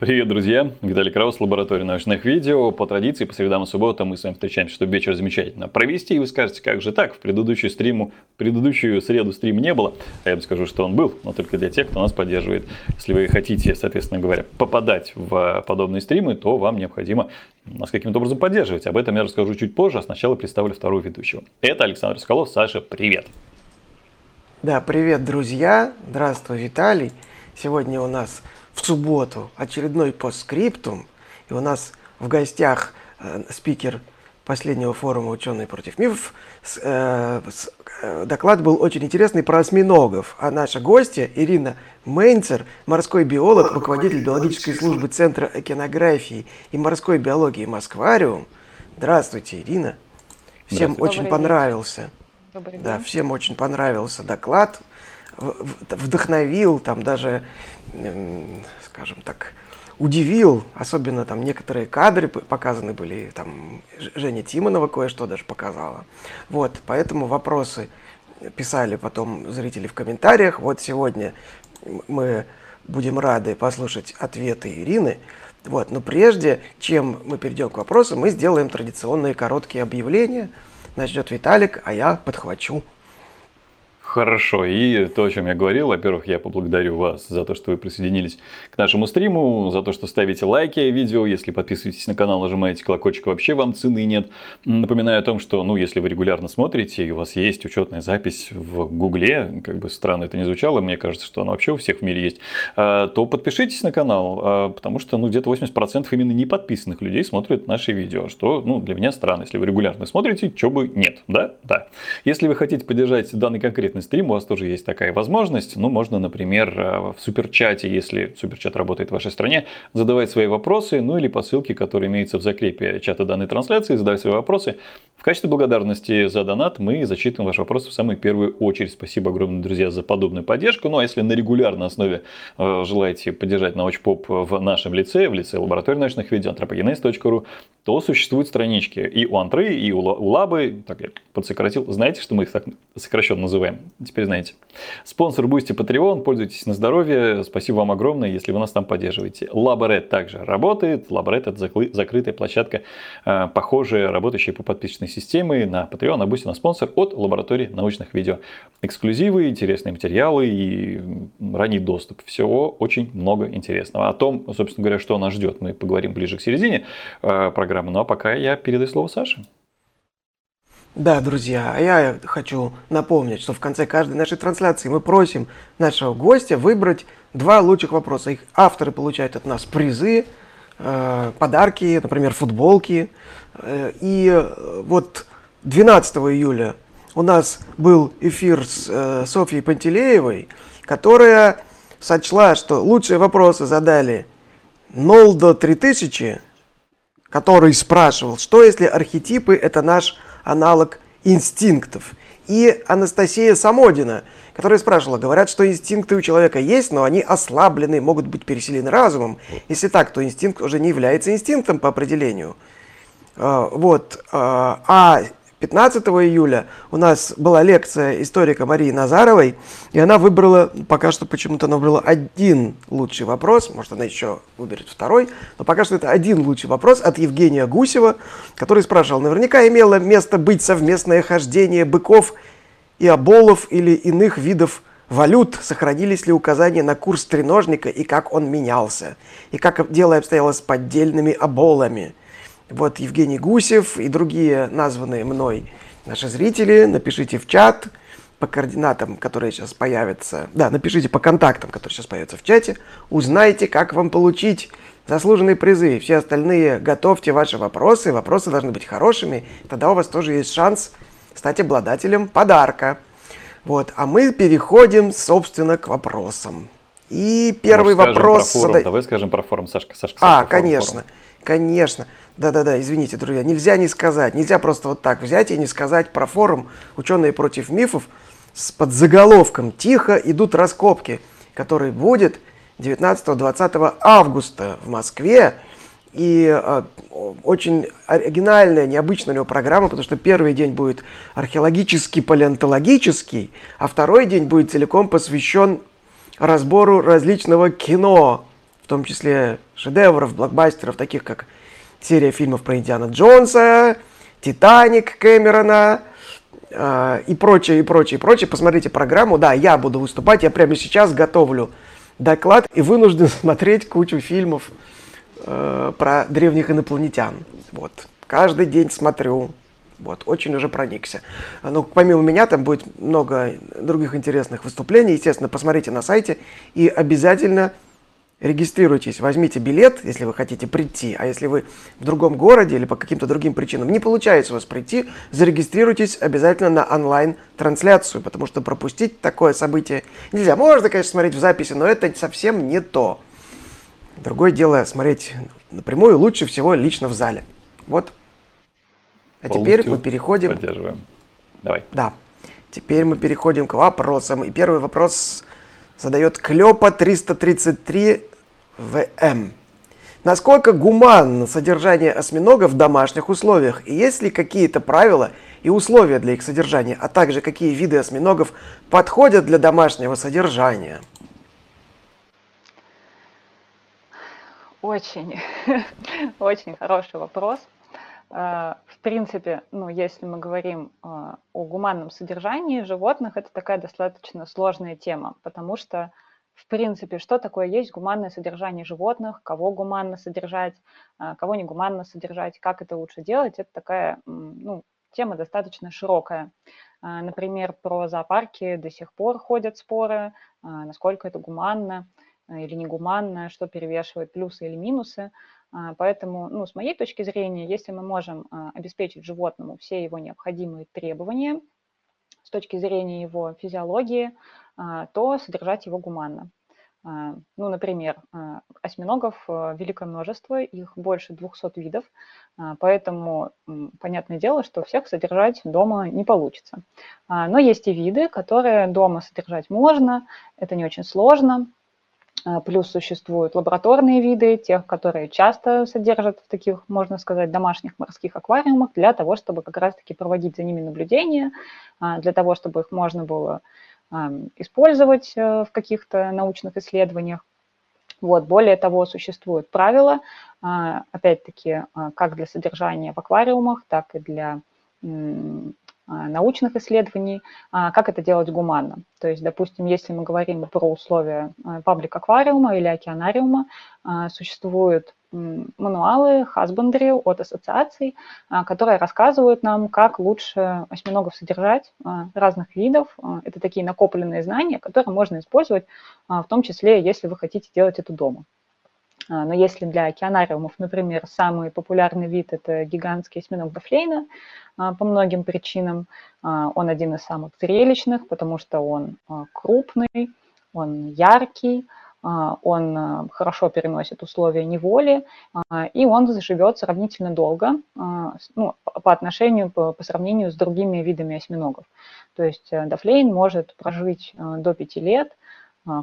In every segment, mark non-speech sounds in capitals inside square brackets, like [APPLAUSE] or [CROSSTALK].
Привет, друзья! Виталий Краус, лаборатория научных видео. По традиции, по средам и субботам мы с вами встречаемся, чтобы вечер замечательно провести. И вы скажете, как же так? В предыдущую, стриму, предыдущую среду стрима не было. А я бы скажу, что он был, но только для тех, кто нас поддерживает. Если вы хотите, соответственно говоря, попадать в подобные стримы, то вам необходимо нас каким-то образом поддерживать. Об этом я расскажу чуть позже, а сначала представлю второго ведущего. Это Александр Скалов. Саша, привет! Да, привет, друзья! Здравствуй, Виталий! Сегодня у нас в субботу очередной постскриптум, и у нас в гостях э, спикер последнего форума «Ученые против мифов». С, э, с, э, доклад был очень интересный про осьминогов, а наша гостья Ирина Мейнцер, морской биолог, руководитель биологической службы Центра океанографии и морской биологии «Москвариум». Здравствуйте, Ирина. Всем Добрый очень день. понравился. Добрый Да, день. всем очень понравился доклад, в- в- вдохновил, там даже, скажем так, удивил, особенно там некоторые кадры показаны были, там Женя Тимонова кое-что даже показала. Вот, поэтому вопросы писали потом зрители в комментариях. Вот сегодня мы будем рады послушать ответы Ирины. Вот, но прежде чем мы перейдем к вопросу, мы сделаем традиционные короткие объявления. Начнет Виталик, а я подхвачу. Хорошо, и то, о чем я говорил, во-первых, я поблагодарю вас за то, что вы присоединились к нашему стриму, за то, что ставите лайки видео, если подписываетесь на канал, нажимаете колокольчик, вообще вам цены нет. Напоминаю о том, что, ну, если вы регулярно смотрите, и у вас есть учетная запись в Гугле, как бы странно это не звучало, мне кажется, что она вообще у всех в мире есть, а, то подпишитесь на канал, а, потому что, ну, где-то 80% именно не подписанных людей смотрят наши видео, что, ну, для меня странно. Если вы регулярно смотрите, чего бы нет, да? Да. Если вы хотите поддержать данный конкретный стрим, у вас тоже есть такая возможность. Ну, можно, например, э, в суперчате, если суперчат работает в вашей стране, задавать свои вопросы, ну или по ссылке, которая имеется в закрепе чата данной трансляции, задавать свои вопросы. В качестве благодарности за донат мы зачитываем ваши вопросы в самую первую очередь. Спасибо огромное, друзья, за подобную поддержку. Ну, а если на регулярной основе э, желаете поддержать научпоп в нашем лице, в лице лаборатории научных видео, anthropogenes.ru, то существуют странички и у Антры, и у Лабы. Так, я подсократил. Знаете, что мы их так сокращенно называем? Теперь знаете. Sponsr Boosty Patreon. Пользуйтесь на здоровье. Спасибо вам огромное, если вы нас там поддерживаете. Лаборет также работает. Лаборет это закрытая площадка, э, похожая, работающая по подписочной системе на Patreon, на Boosty, на Sponsr от лаборатории научных видео. Эксклюзивы, интересные материалы и ранний доступ. Всего очень много интересного. О том, собственно говоря, что нас ждет, мы поговорим ближе к середине э, программы. Ну а пока я передаю слово Саше. Да, друзья, а я хочу напомнить, что в конце каждой нашей трансляции мы просим нашего гостя выбрать два лучших вопроса. Их авторы получают от нас призы, э, подарки, например, футболки. Э, и э, вот 12 июля у нас был эфир с Софьей Пантелеевой, которая сочла, что лучшие вопросы задали Нолдо 3000, который спрашивал, что если архетипы – это наш аналог инстинктов. И Анастасия Самодина, которая спрашивала, говорят, что инстинкты у человека есть, но они ослаблены, могут быть переселены разумом. Если так, то инстинкт уже не является инстинктом по определению. А, Вот. а, А 15 июля. У нас была лекция историка Марии Назаровой, и она выбрала, пока что почему-то она выбрала один лучший вопрос, может она еще выберет второй, но пока что это один лучший вопрос от Евгения Гусева, который спрашивал, наверняка имело место быть совместное хождение быков и оболов или иных видов валют, сохранились ли указания на курс треножника и как он менялся, и как дело обстояло с поддельными оболами. Вот Евгений Гусев и другие названные мной наши зрители, напишите в чат по координатам, которые сейчас появятся. Да, напишите по контактам, которые сейчас появятся в чате. Узнайте, как вам получить заслуженные призы. Все остальные готовьте ваши вопросы. Вопросы должны быть хорошими. Тогда у вас тоже есть шанс стать обладателем подарка. Вот, а мы переходим, собственно, к вопросам. И первый Может, вопрос... Про форум. задай- Давай скажем про форум, Сашка. Сашка а, Сашка, форум, конечно, форум. Конечно. Да-да-да, извините, друзья, нельзя не сказать, нельзя просто вот так взять и не сказать про форум «Ученые против мифов» с подзаголовком «Тихо идут раскопки», который будет 19-20 августа в Москве. И э, очень оригинальная, необычная у него программа, потому что первый день будет археологический, палеонтологический, а второй день будет целиком посвящен разбору различного кино, том числе шедевров, блокбастеров, таких как серия фильмов про Индиана Джонса, Титаник Кэмерона э, и прочее, и прочее, и прочее. Посмотрите программу. Да, я буду выступать. Я прямо сейчас готовлю доклад и вынужден [LAUGHS] смотреть кучу фильмов э, про древних инопланетян. Вот. Каждый день смотрю. Вот, очень уже проникся. Ну, помимо меня там будет много других интересных выступлений. Естественно, посмотрите на сайте и обязательно регистрируйтесь, возьмите билет, если вы хотите прийти, а если вы в другом городе или по каким-то другим причинам не получается у вас прийти, зарегистрируйтесь обязательно на онлайн-трансляцию, потому что пропустить такое событие нельзя. Можно, конечно, смотреть в записи, но это совсем не то. Другое дело смотреть напрямую, лучше всего лично в зале. Вот. А теперь мы переходим... Поддерживаем. Давай. Да. Теперь мы переходим к вопросам. И первый вопрос задает Клёпа 333 ВМ. Насколько гуманно содержание осьминогов в домашних условиях? И есть ли какие-то правила и условия для их содержания, а также какие виды осьминогов подходят для домашнего содержания? Очень, [LAUGHS] очень хороший вопрос. А, в принципе, ну, если мы говорим а, о гуманном содержании животных, это такая достаточно сложная тема, потому что принципе, что такое есть гуманное содержание животных, кого гуманно содержать, а, кого не гуманно содержать, как это лучше делать, это такая ну, тема достаточно широкая. А, например, про зоопарки до сих пор ходят споры, а, насколько это гуманно или негуманно, что перевешивает плюсы или минусы. Поэтому, ну, с моей точки зрения, если мы можем обеспечить животному все его необходимые требования с точки зрения его физиологии, то содержать его гуманно. А, ну, например, а, осьминогов великое множество, их больше 200 видов, поэтому понятное дело, что всех содержать дома не получится. Но есть и виды, которые дома содержать можно, это не очень сложно, Плюс существуют лабораторные виды, тех, которые часто содержат в таких, можно сказать, домашних морских аквариумах, для того, чтобы как раз-таки проводить за ними наблюдения, для того, чтобы их можно было использовать э, в каких-то научных исследованиях. Вот. Более того, существуют правила, а, опять-таки, а, как для содержания в аквариумах, так и для а, научных исследований, как это делать гуманно. То есть, допустим, если мы говорим про условия паблик-аквариума или океанариума, существуют мануалы husbandry от ассоциаций, а, которые рассказывают нам, как лучше осьминогов содержать а, разных видов. А, это такие накопленные знания, которые можно использовать, в том числе, если вы хотите делать это дома. Но если для океанариумов, например, самый популярный вид – это гигантский осьминог Дафлейна, по многим причинам, он один из самых зрелищных, потому что он крупный, он яркий, он а, хорошо переносит условия неволи, а, и он заживет сравнительно долго ну, по отношению, по, по сравнению с другими видами осьминогов. То есть э, Дафлейн может прожить до 5 лет,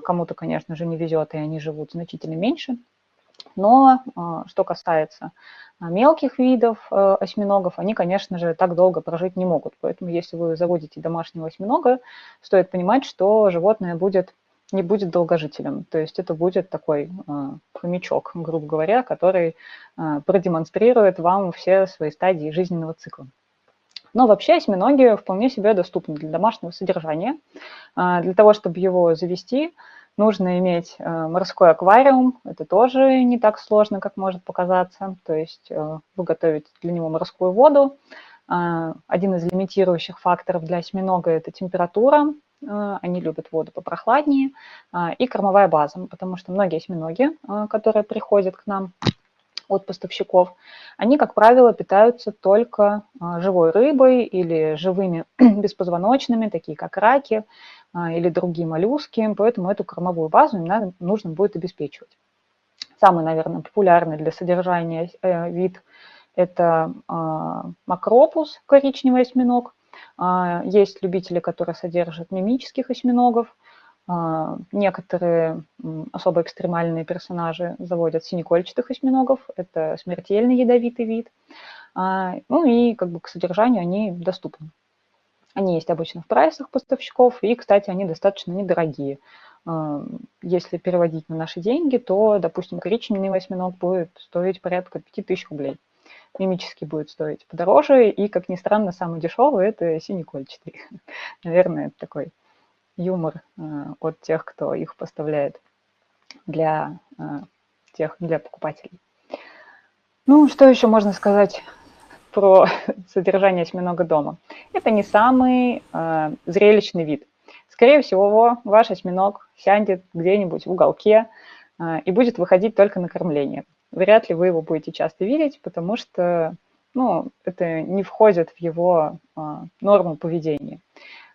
кому-то, конечно же, не везет, и они живут значительно меньше. Но что касается мелких видов э, осьминогов, они, конечно же, так долго прожить не могут. Поэтому если вы заводите домашнего осьминога, стоит понимать, что животное будет не будет долгожителем. То есть это будет такой э, хомячок, грубо говоря, который э, продемонстрирует вам все свои стадии жизненного цикла. Но вообще осьминоги вполне себе доступны для домашнего содержания. Э, для того, чтобы его завести, нужно иметь э, морской аквариум. Это тоже не так сложно, как может показаться. То есть э, выготовить для него морскую воду. Один из лимитирующих факторов для осьминога – это температура. А, они любят воду попрохладнее, а, и кормовая база, потому что многие осьминоги, а, которые приходят к нам от поставщиков, они, как правило, питаются только живой рыбой или живыми [CLEARS THROAT] беспозвоночными, такие как раки или другие моллюски, поэтому эту кормовую базу им нужно будет обеспечивать. Самый, наверное, популярный для содержания э, вид – это макропус, коричневый осьминог, есть любители, которые содержат мимических осьминогов. А, некоторые особо экстремальные персонажи заводят синекольчатых осьминогов. Это смертельный ядовитый вид. А, ну и как бы к содержанию они доступны. Они есть обычно в прайсах поставщиков, и, кстати, они достаточно недорогие. если переводить на наши деньги, то, допустим, коричневый осьминог будет стоить порядка 5000 рублей. Мимический будет стоить подороже, и, как ни странно, самый дешевый – это синекольчатый. [LAUGHS] Наверное, это такой юмор от тех, кто их поставляет для тех, для покупателей. Ну, что еще можно сказать про [LAUGHS] содержание осьминога дома? Это не самый э, зрелищный вид. Скорее всего, ваш осьминог сядет где-нибудь в уголке э, и будет выходить только на кормление. Вряд ли вы его будете часто видеть, потому что ну, это не входит в его э, норму поведения.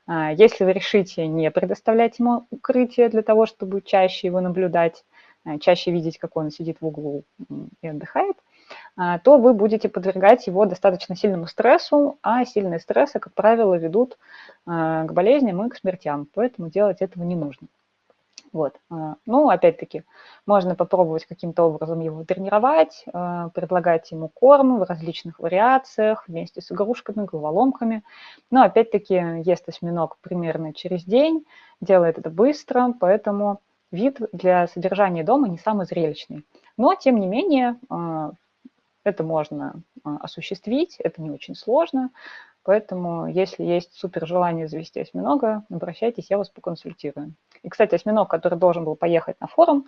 Э, если вы решите не предоставлять ему укрытие для того, чтобы чаще его наблюдать, э, чаще видеть, как он сидит в углу и отдыхает, э, то вы будете подвергать его достаточно сильному стрессу, а сильные стрессы, как правило, ведут Э, к болезням и к смертям, поэтому делать этого не нужно. Вот. Э, ну, опять-таки, можно попробовать каким-то образом его тренировать, э, предлагать ему корм в различных вариациях, вместе с игрушками, головоломками. Но, опять-таки, ест осьминог примерно через день, делает это быстро, поэтому вид для содержания дома не самый зрелищный. Но, тем не менее, это можно осуществить, это не очень сложно. Поэтому, если есть супер желание завести осьминога, обращайтесь, я вас поконсультирую. И, кстати, осьминог, который должен был поехать на форум,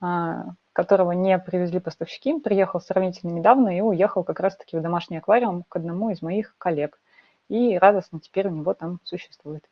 а, которого не привезли поставщики, приехал сравнительно недавно и уехал как раз-таки в домашний аквариум к одному из моих коллег. И радостно теперь у него там существует.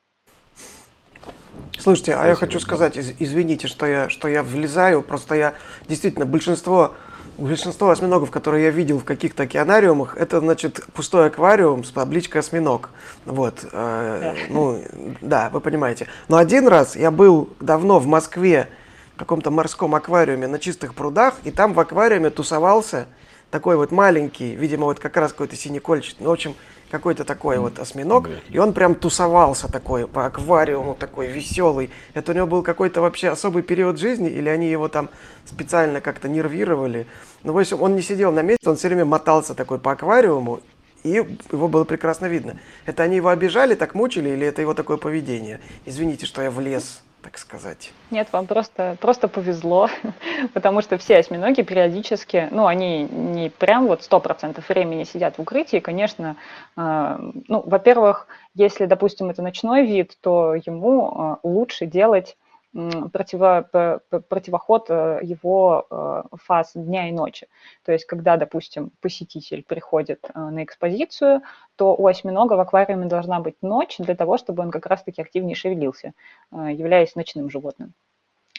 Слушайте, а я хочу сказать, извините, что я, что я влезаю, просто я действительно большинство Большинство осьминогов, которые я видел в каких-то океанариумах, это, значит, пустой аквариум с табличкой «осьминог». Вот. Э, ну, да, вы понимаете. Но один раз я был давно в Москве в каком-то морском аквариуме на чистых прудах, и там в аквариуме тусовался такой вот маленький, видимо, вот как раз какой-то синекольчатый, ну, в общем, какой-то такой вот осьминог, и он прям тусовался такой по аквариуму, такой веселый. Это у него был какой-то вообще особый период жизни, или они его там специально как-то нервировали. Ну, в общем, он не сидел на месте, он все время мотался такой по аквариуму, и его было прекрасно видно. Это они его обижали, так мучили, или это его такое поведение? Извините, что я влез так сказать. Нет, вам просто, просто повезло, [LAUGHS] потому что все осьминоги периодически, ну, они не прям вот сто процентов времени сидят в укрытии, конечно, э, ну, во-первых, если, допустим, это ночной вид, то ему э, лучше делать противо, противоход э, его э, фаз дня и ночи. То есть, когда, допустим, посетитель приходит э, на экспозицию, то у осьминога в аквариуме должна быть ночь для того, чтобы он как раз-таки активнее шевелился, являясь ночным животным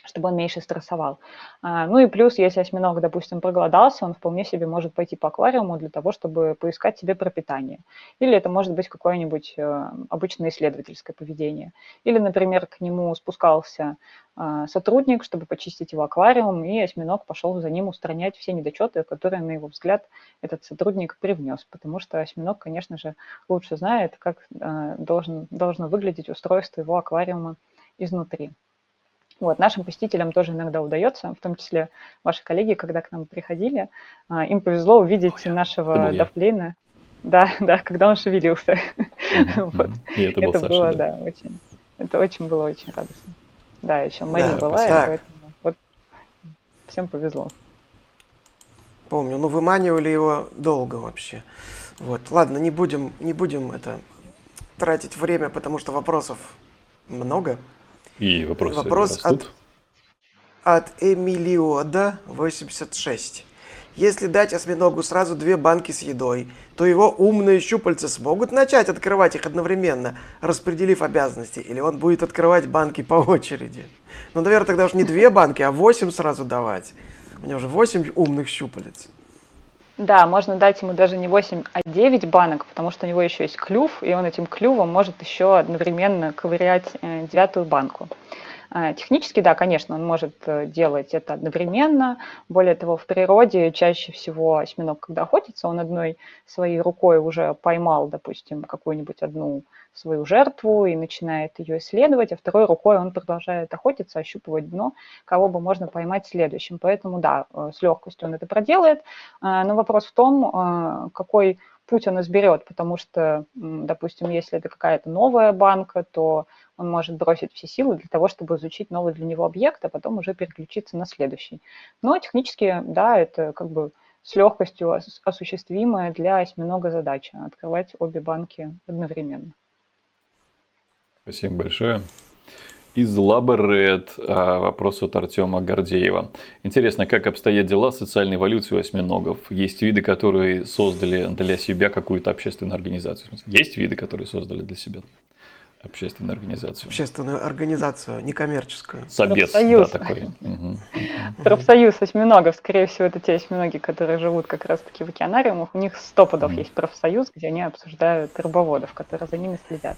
чтобы он меньше стрессовал. А, ну и плюс, если осьминог, допустим, проголодался, он вполне себе может пойти по аквариуму для того, чтобы поискать себе пропитание. Или это может быть какое-нибудь э, обычное исследовательское поведение. Или, например, к нему спускался а, сотрудник, чтобы почистить его аквариум, и осьминог пошел за ним устранять все недочеты, которые, на его взгляд, этот сотрудник привнес. Потому что осьминог, конечно же, лучше знает, как э, должен, должно выглядеть устройство его аквариума изнутри. Вот, нашим посетителям тоже иногда удается, в том числе ваши коллеги, когда к нам приходили, а, им повезло увидеть Ой, нашего Дафлейна. Да, [LAUGHS] да, когда он шевелился. [LAUGHS] вот. это, это было, да. да, очень. Это очень было очень радостно. Да, еще Мария да, была, поэтому вот всем повезло. Помню, ну выманивали его долго вообще. Вот, ладно, не будем, не будем это тратить время, потому что вопросов много. И вопросы Вопрос растут. от, от Эмилиода 86. Если дать осьминогу сразу две банки с едой, то его умные щупальца смогут начать открывать их одновременно, распределив обязанности, или он будет открывать банки по очереди. Ну, наверное, тогда уж не две банки, а восемь сразу давать. У него уже восемь умных щупалец. Да, можно дать ему даже не 8, а 9 банок, потому что у него еще есть клюв, и он этим клювом может еще одновременно ковырять э, девятую банку. А, технически, да, конечно, он может э, делать это одновременно. Более того, в природе чаще всего осьминог, когда охотится, он одной своей рукой уже поймал, допустим, какую-нибудь одну свою жертву и начинает ее исследовать, а второй рукой он продолжает охотиться, ощупывать дно, кого бы можно поймать следующим. Поэтому да, э, с легкостью он это проделает. А, но вопрос в том, какой путь он изберет, потому что, допустим, если это какая-то новая банка, то он может бросить все силы для того, чтобы изучить новый для него объект, а потом уже переключиться на следующий. Но технически, да, это как бы с легкостью осуществимая для осьминога задача – открывать обе банки одновременно. Спасибо большое. Из Лаборет вопрос от Артема Гордеева. Интересно, как обстоят дела с социальной эволюцией осьминогов? Есть виды, которые создали для себя какую-то общественную организацию? Есть виды, которые создали для себя общественную организацию? Общественную организацию, некоммерческую. Собес, Профсоюз. да, такой. Профсоюз осьминогов, скорее всего, это те осьминоги, которые живут как раз-таки в океанариумах. У них сто пудов есть профсоюз, где они обсуждают рыбоводов, которые за ними следят.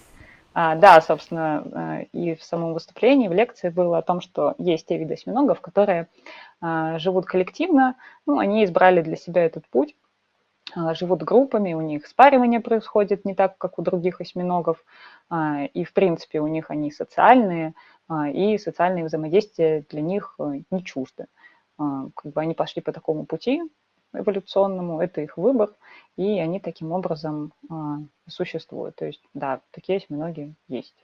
А, да, собственно, э, и в самом выступлении, в лекции было о том, что есть те виды осьминогов, которые а, живут коллективно, ну, они избрали для себя этот путь, а, живут группами, у них спаривание происходит не так, как у других осьминогов, и, в принципе, у них они социальные, и социальные взаимодействия для них э, не чужды. Как бы они пошли по такому пути, эволюционному, это их выбор, и они таким образом а, существуют. То есть, да, такие осьминоги есть.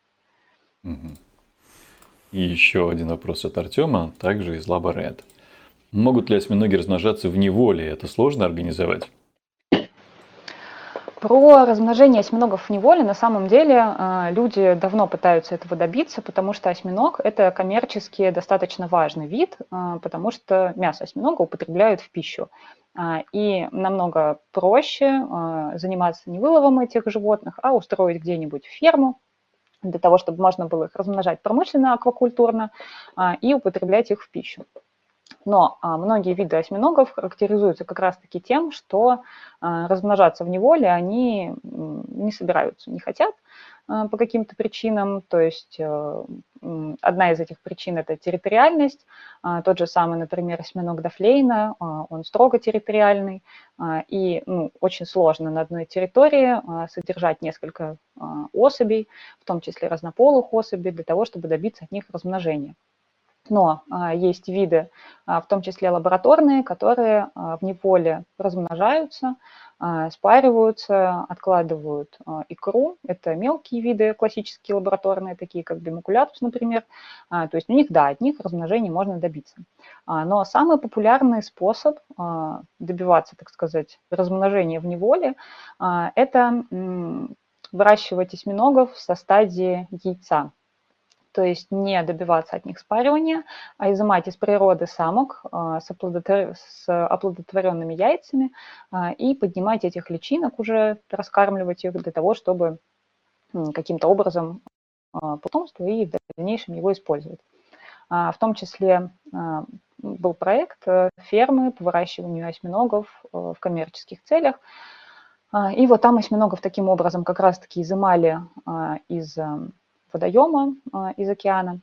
И еще один вопрос от Артема, также из Лаборет. Могут ли осьминоги размножаться в неволе? Это сложно организовать? Про размножение осьминогов в неволе на самом деле а, люди давно пытаются этого добиться, потому что осьминог – это коммерчески достаточно важный вид, а, потому что мясо осьминога употребляют в пищу. А, и намного проще заниматься не выловом этих животных, а устроить где-нибудь ферму, для того, чтобы можно было их размножать промышленно, аквакультурно и употреблять их в пищу. Но а, многие виды осьминогов характеризуются как раз-таки тем, что а, размножаться в неволе они не собираются, не хотят а, по каким-то причинам. То есть э, одна из этих причин – это территориальность. Тот же самый, например, осьминог Дафлейна, он строго территориальный, и ну, очень сложно на одной территории содержать несколько особей, в том числе разнополых особей, для того, чтобы добиться от них размножения. Но а, есть виды, а, в том числе лабораторные, которые а, в неволе размножаются, спариваются, откладывают икру. Это мелкие виды, классические лабораторные, такие как бимакулятус, например. То есть у них, да, от них размножения можно добиться. Но самый популярный способ добиваться, так сказать, размножения в неволе – это выращивать осьминогов со стадии яйца то есть не добиваться от них спаривания, а изымать из природы самок а, с, оплодотвор... с оплодотворенными яйцами а, и поднимать этих личинок уже, раскармливать их для того, чтобы каким-то образом а, потомство и в дальнейшем его использовать. В том числе был проект э, фермы по выращиванию осьминогов э, в коммерческих целях. И вот там осьминогов таким образом как раз-таки изымали из водоема а, из океана,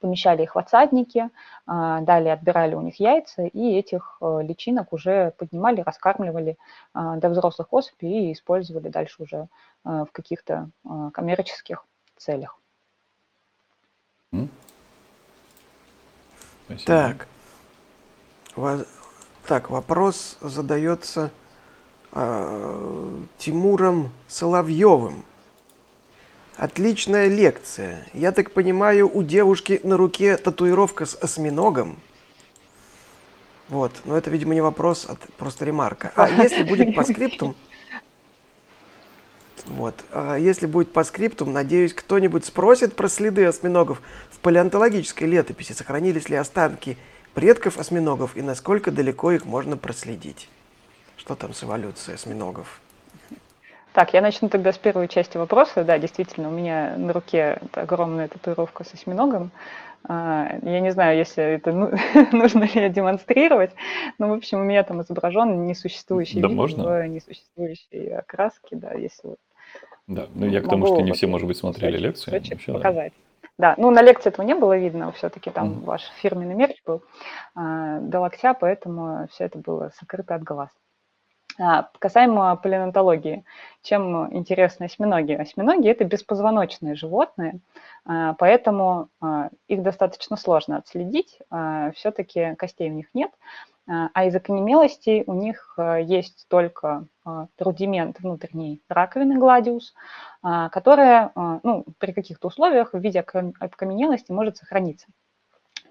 помещали их в отсадники, а, далее отбирали у них яйца, и этих э, личинок уже поднимали, раскармливали а, до взрослых особей и использовали дальше уже в каких-то коммерческих целях. Спасибо. Так, так, вопрос задается э, Тимуром Соловьевым. Отличная лекция. Я так понимаю, у девушки на руке татуировка с осьминогом. Вот, но это, видимо, не вопрос, а просто ремарка. А если будет по скриптум, [LAUGHS] вот, а если будет по скриптум, надеюсь, кто-нибудь спросит про следы осьминогов в палеонтологической летописи, сохранились ли останки предков осьминогов и насколько далеко их можно проследить. Что там с эволюцией осьминогов? Так, я начну тогда с первой части вопроса. Да, действительно, у меня на руке огромная татуировка с осьминогом. А, я не знаю, если это ну, [LAUGHS] нужно ли демонстрировать, но, в общем, у меня там изображен несуществующий да вид можно? несуществующей окраске, да, если вот. Да, ну я к тому, что не все, может быть, смотрели лекцию. Вообще, показать. Да. да, ну на лекции этого не было видно, все-таки там mm. ваш фирменный мерч был а, до локтя, поэтому все это было сокрыто от глаз. А, касаемо палеонтологии, чем интересны осьминоги? Осьминоги – это беспозвоночные животные, а, поэтому а, их достаточно сложно отследить, все-таки костей у них нет, А из окаменелостей у них есть только рудимент внутренней раковины гладиус, которая ну, при каких-то условиях в виде окаменелости может сохраниться.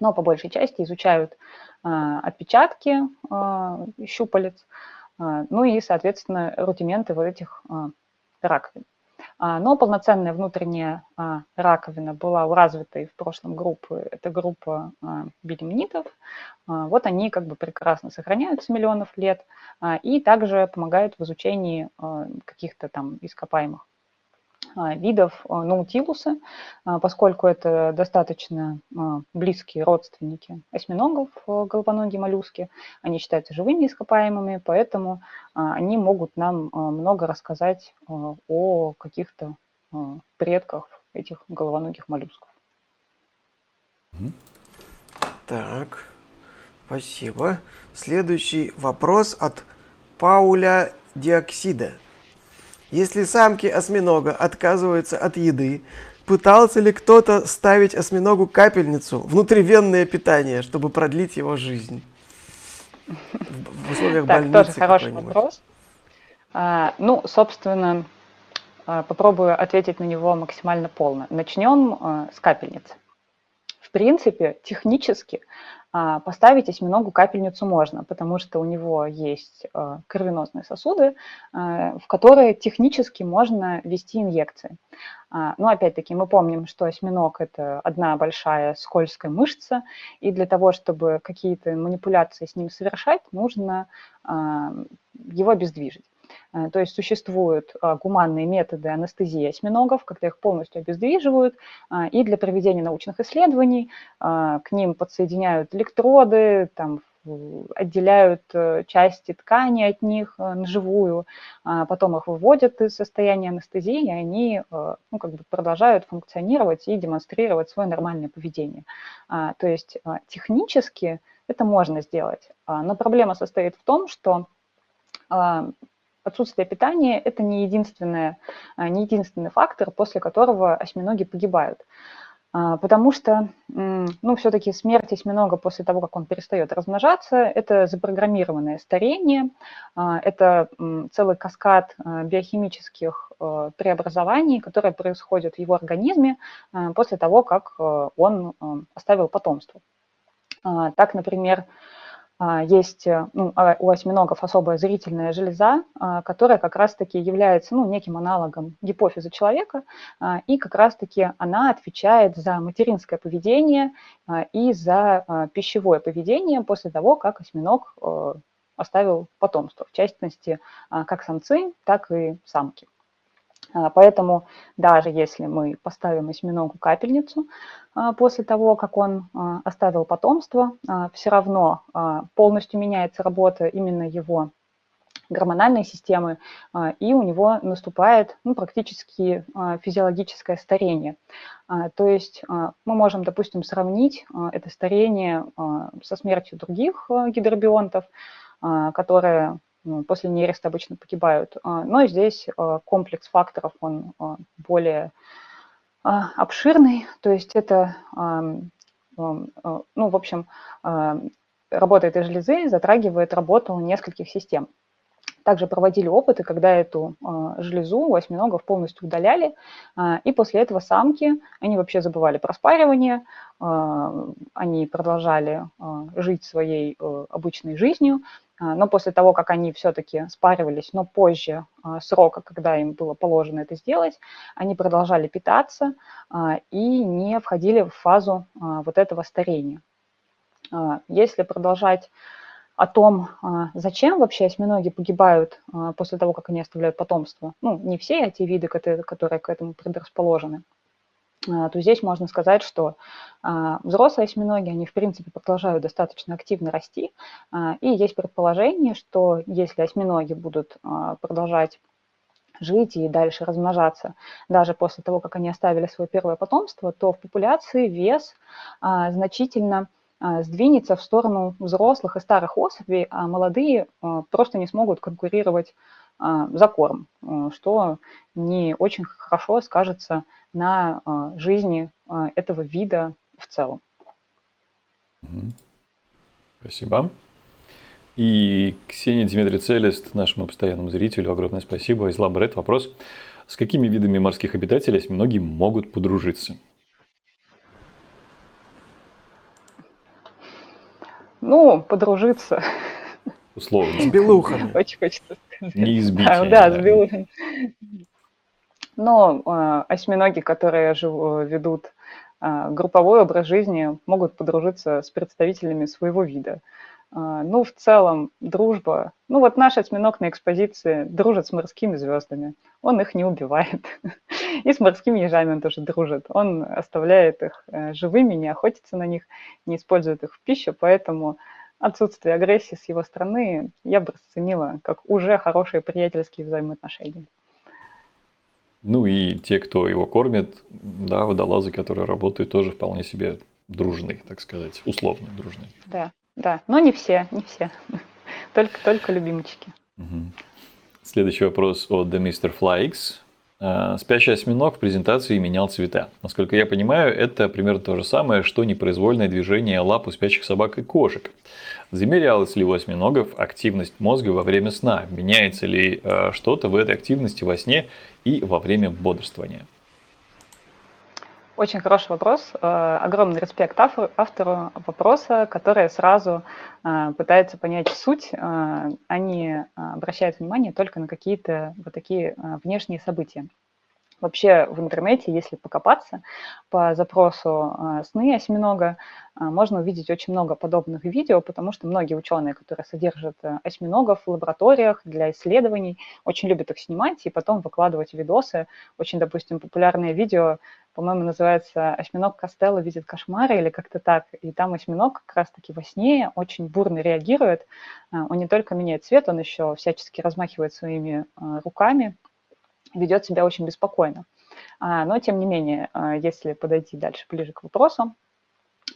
Но по большей части изучают отпечатки щупалец, ну и, соответственно, рудименты вот этих раковин. А, но полноценная внутренняя а, раковина была у развитой в прошлом группы, это группа а, белемнитов. Вот они как бы прекрасно сохраняются миллионов лет и также помогают в изучении каких-то там ископаемых а, видов а, наутилуса, а, поскольку это достаточно близкие родственники осьминогов, головоногие моллюски. Они считаются живыми ископаемыми, поэтому они могут нам много рассказать о каких-то предках этих головоногих моллюсков. Так, спасибо. Следующий вопрос от Пауля Диоксида. Если самки осьминога отказываются от еды, пытался ли кто-то ставить осьминогу капельницу, внутривенное питание, чтобы продлить его жизнь? В условиях так, больницы тоже хороший вопрос. А, ну, собственно, а, попробую ответить на него максимально полно. Начнем а, с капельницы. В принципе, технически поставить осьминогу капельницу можно, потому что у него есть а, кровеносные сосуды, а, в которые технически можно ввести инъекции. Но опять-таки мы помним, что осьминог – это одна большая скользкая мышца, и для того, чтобы какие-то манипуляции с ним совершать, нужно его обездвижить. Э, то есть существуют а, гуманные методы анестезии осьминогов, когда их полностью обездвиживают, а, и для проведения научных исследований а, к ним подсоединяют электроды, там, отделяют э, части ткани от них э, на живую, потом их выводят из состояния анестезии, и они ну, как бы продолжают функционировать и демонстрировать свое нормальное поведение. То есть технически это можно сделать, но проблема состоит в том, что отсутствие питания – это не, единственное, а, не единственный фактор, после которого осьминоги погибают. А, потому что, ну, все-таки смерть осьминога после того, как он перестает размножаться, это запрограммированное старение, а, это целый каскад биохимических преобразований, которые происходят в его организме после того, как он оставил потомство. Так, например, есть э, ну, а, у осьминогов особая зрительная железа, а, которая как раз-таки является ну, неким аналогом гипофиза человека, и как раз-таки она отвечает за материнское поведение и за пищевое поведение после того, как осьминог э, оставил потомство, в частности, как самцы, так и самки. А, поэтому даже если мы поставим осьминогу капельницу а, после того, как он а, оставил потомство, все равно полностью меняется работа именно его гормональной системы, и у него наступает ну, практически физиологическое старение. То есть мы можем, допустим, сравнить это старение со смертью других гидробионтов, которые после нереста обычно погибают. А, но здесь а, комплекс факторов, он а, более обширный, то есть это, ну, в общем, работа этой железы затрагивает работу нескольких систем. Также проводили опыты, когда эту железу у осьминогов полностью удаляли, и после этого самки, они вообще забывали про спаривание, они продолжали жить своей э, обычной жизнью, а, но после того, как они все-таки спаривались, но позже а, срока, когда им было положено это сделать, они продолжали питаться а, и не входили в фазу вот этого старения. Если продолжать о том, зачем вообще осьминоги погибают после того, как они оставляют потомство, ну, не все эти виды, которые к этому предрасположены, а, то здесь можно сказать, что а, взрослые осьминоги, они в принципе продолжают достаточно активно расти, а, и есть предположение, что если осьминоги будут продолжать жить и дальше размножаться, даже после того, как они оставили свое первое потомство, то в популяции вес значительно сдвинется в сторону взрослых и старых особей, а молодые просто не смогут конкурировать за корм, что не очень хорошо скажется на а, жизни а, этого вида в целом. Спасибо. И Ксения Дмитрий Целест, нашему постоянному зрителю, огромное спасибо. Из Лабрет вопрос. С какими видами морских обитателей осьминоги могут подружиться? Ну, подружиться. Условно. С белухами. Очень хочется сказать. Не избить. Да, они, да, с белухами. Но э, осьминоги, которые живу- ведут э, групповой образ жизни, могут подружиться с представителями своего вида. Э, Ну, в целом, дружба. Ну, вот наш осьминог на экспозиции дружит с морскими звездами. Он их не убивает. [LAUGHS] И с морскими ежами он тоже дружит. Он оставляет их э, живыми, не охотится на них, не использует их в пищу, поэтому отсутствие агрессии с его стороны я бы расценила как уже хорошие приятельские взаимоотношения. Ну и те, кто его кормит, да, водолазы, которые работают, тоже вполне себе дружные, так сказать, условно дружные. Да, да, но не все, не все. [LAUGHS] Только, только любимчики. Следующий вопрос от The Mr. Flyx. А, Спящий осьминог в презентации менял цвета. Насколько я понимаю, это примерно то же самое, что непроизвольное движение лап у спящих собак и кошек. Замерялась ли у осьминогов активность мозга во время сна? Меняется ли э, что-то в этой активности во сне и во время бодрствования? Очень хороший вопрос. Э, Огромный респект автору, вопроса, который сразу э, пытается понять суть, а не э, обращает внимание только на какие-то вот такие внешние события. Вообще в интернете, если покопаться по запросу сны осьминога, можно увидеть очень много подобных видео, потому что многие ученые, которые содержат осьминогов в лабораториях для исследований, очень любят их снимать и потом выкладывать видосы. Очень, допустим, популярное видео, по-моему, называется «Осьминог Костелло видит кошмары» или как-то так. И там осьминог как раз-таки во сне очень бурно реагирует. Э, Он не только меняет цвет, он еще всячески размахивает своими э, руками, ведет себя очень беспокойно. А, Но, тем не менее, а, если подойти дальше, ближе к вопросу,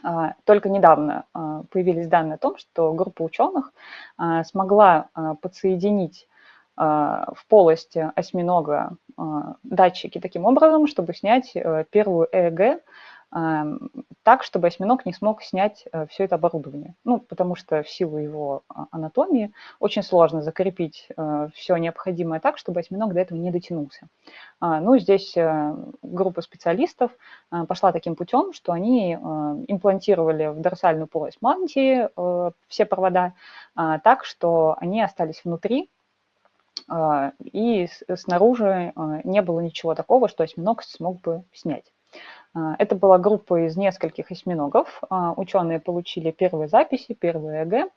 а, только недавно а, появились данные о том, что группа ученых а, смогла а, подсоединить а, в полости осьминога а, датчики таким образом, чтобы снять э, первую ЭЭГ так, чтобы осьминог не смог снять все это оборудование. Ну, потому что в силу его а, анатомии очень сложно закрепить все необходимое так, чтобы осьминог до этого не дотянулся. А, Ну, здесь э, группа специалистов пошла таким путем, что они имплантировали в дорсальную полость мантии э, все провода так, что они остались внутри, и с- снаружи а, не было ничего такого, что осьминог смог бы снять. А, Это была группа из нескольких осьминогов. А, Ученые получили первые записи, первые ЭГ,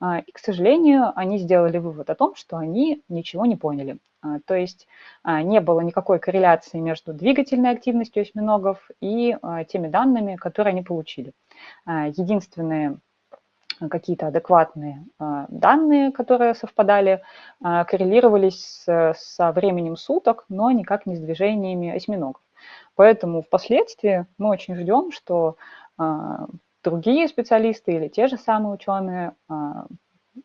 а, и, к сожалению, они сделали вывод о том, что они ничего не поняли. А, То есть а, не было никакой корреляции между двигательной активностью осьминогов и а, теми данными, которые они получили. А, Единственные а, какие-то адекватные а, данные, которые совпадали, а, коррелировались со временем суток, но никак не с движениями осьминогов. Поэтому впоследствии мы очень ждем, что а, другие специалисты или те же самые ученые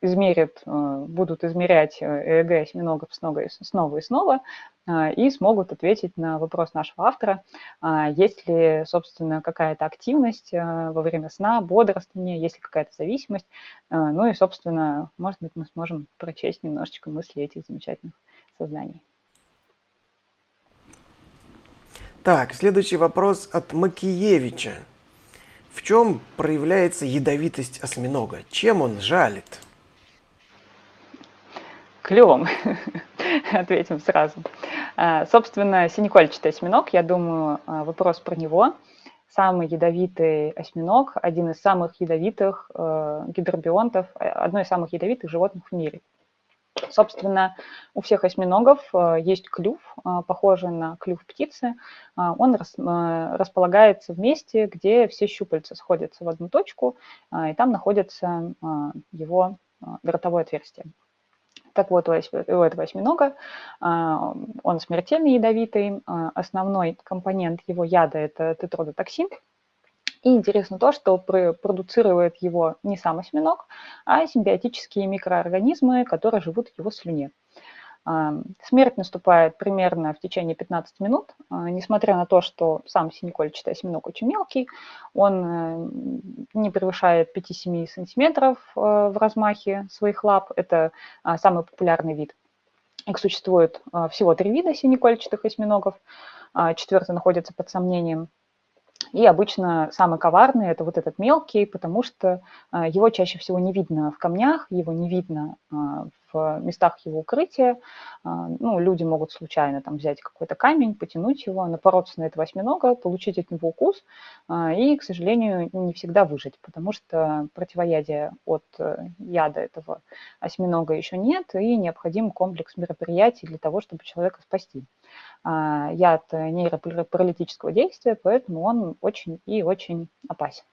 измерят, а, будут измерять э, ЭЭГ осьминогов снова и снова и снова а, и смогут ответить на вопрос нашего автора, есть ли, собственно, какая-то активность во время сна, бодрствования, есть ли какая-то зависимость. Ну и, собственно, может быть, мы сможем прочесть немножечко мысли этих замечательных созданий. Так, следующий вопрос от Макиевича. В чем проявляется ядовитость осьминога? Чем он жалит? Клювом, [LAUGHS] ответим сразу. А, Собственно, синекольчатый осьминог, я думаю, а, вопрос про него. Самый ядовитый осьминог, один из самых ядовитых э, гидробионтов, э, одно из самых ядовитых животных в мире. Собственно, у всех осьминогов э, есть клюв, похожий на клюв птицы. Он рас- располагается в месте, где все щупальца сходятся в одну точку, и там находится его ротовое отверстие. Так вот, у этого осьминога а, он смертельно ядовитый. а, Основной компонент его яда – это тетродотоксин. И интересно то, что пр- продуцирует его не сам осьминог, а симбиотические микроорганизмы, которые живут в его слюне. Смерть наступает примерно в течение 15 минут, несмотря на то, что сам синекольчатый осьминог очень мелкий, он э, не превышает 5-7 сантиметров э, в размахе своих лап, это самый популярный вид. Их существует всего три вида синекольчатых осьминогов, четвертый находится под сомнением – и обычно самый коварный – это вот этот мелкий, потому что а, его чаще всего не видно в камнях, его не видно а, в местах его укрытия. А, ну, люди могут случайно там взять какой-то камень, потянуть его, напороться на этого осьминога, получить от него укус и, к сожалению, не всегда выжить, потому что противоядия от э, яда этого осьминога еще нет, и необходим комплекс мероприятий для того, чтобы человека спасти. А, яд нейропаралитического действия, поэтому он очень и очень опасен.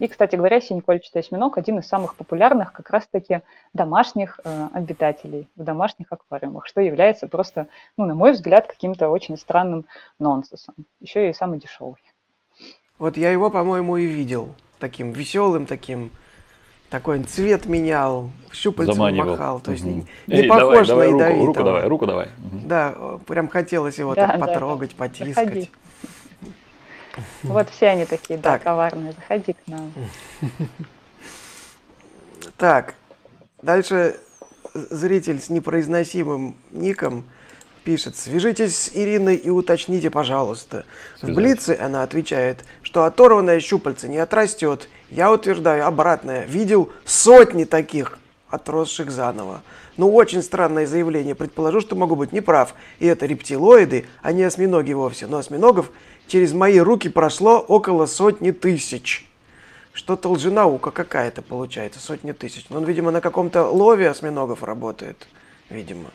И, кстати говоря, синекольчатый осьминог один из самых популярных как раз-таки домашних э, обитателей в домашних аквариумах, что является просто, ну, на мой взгляд, каким-то очень странным нонсенсом. Еще и самый дешевый. Вот я его, по-моему, и видел таким веселым, таким такой цвет менял, щупальцем Заманивал. махал. То есть угу. не, не Эй, похож давай, давай, на ядовитого. Руку, руку давай, руку давай. Угу. Да, прям хотелось его да, так да, потрогать, да. потискать. Заходи. Вот все они такие, да, так. коварные. Заходи к нам. Так, дальше зритель с непроизносимым ником пишет, свяжитесь с Ириной и уточните, пожалуйста. В Блице она отвечает, что оторванное щупальце не отрастет я утверждаю обратное. Видел сотни таких, отросших заново. Ну, очень странное заявление. Предположу, что могу быть неправ. И это рептилоиды, а не осьминоги вовсе. Но осьминогов через мои руки прошло около сотни тысяч. Что-то лженаука какая-то получается, сотни тысяч. Но он, видимо, на каком-то лове осьминогов работает. Видимо.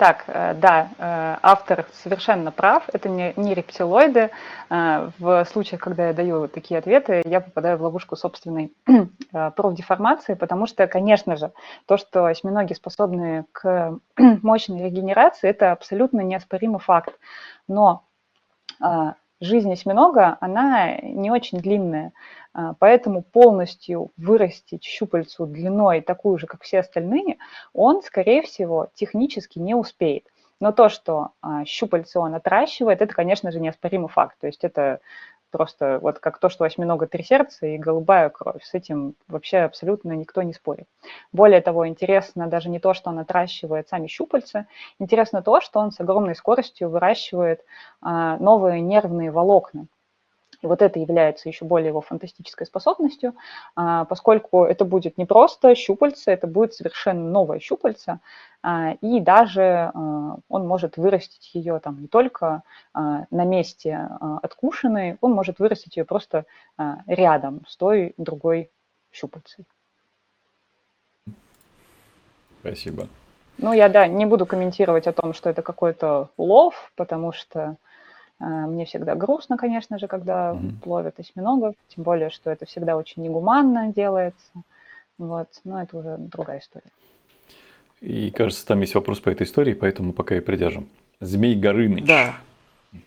Так, э, да, э, автор совершенно прав, это не, не рептилоиды. Э, в случаях, когда я даю такие ответы, я попадаю в ловушку собственной [CLEARS THROAT] профдеформации, потому что, конечно же, то, что осьминоги способны к [CLEARS THROAT] мощной регенерации, это абсолютно неоспоримый факт. Но жизнь осьминога, она не очень длинная. А, поэтому полностью вырастить щупальцу длиной такую же, как все остальные, он, скорее всего, технически не успеет. Но то, что а, щупальце он отращивает, это, конечно же, неоспоримый факт. То есть это просто вот как то, что осьминога три сердца и голубая кровь. С этим вообще абсолютно никто не спорит. Более того, интересно даже не то, что он отращивает сами щупальца, интересно то, что он с огромной скоростью выращивает а, новые нервные волокна. И вот это является еще более его фантастической способностью, а, поскольку это будет не просто щупальце, это будет совершенно новое щупальце, а, и даже а, он может вырастить ее там не только на месте откушенной, он может вырастить ее просто рядом с той другой щупальцей. Спасибо. Ну, я, да, не буду комментировать о том, что это какой-то лов, потому что мне всегда грустно, конечно же, когда mm-hmm. ловят осьминогов, тем более, что это всегда очень негуманно делается. Вот, но это уже другая история. И кажется, там есть вопрос по этой истории, поэтому пока и придержим. Змей Горыныч. Да.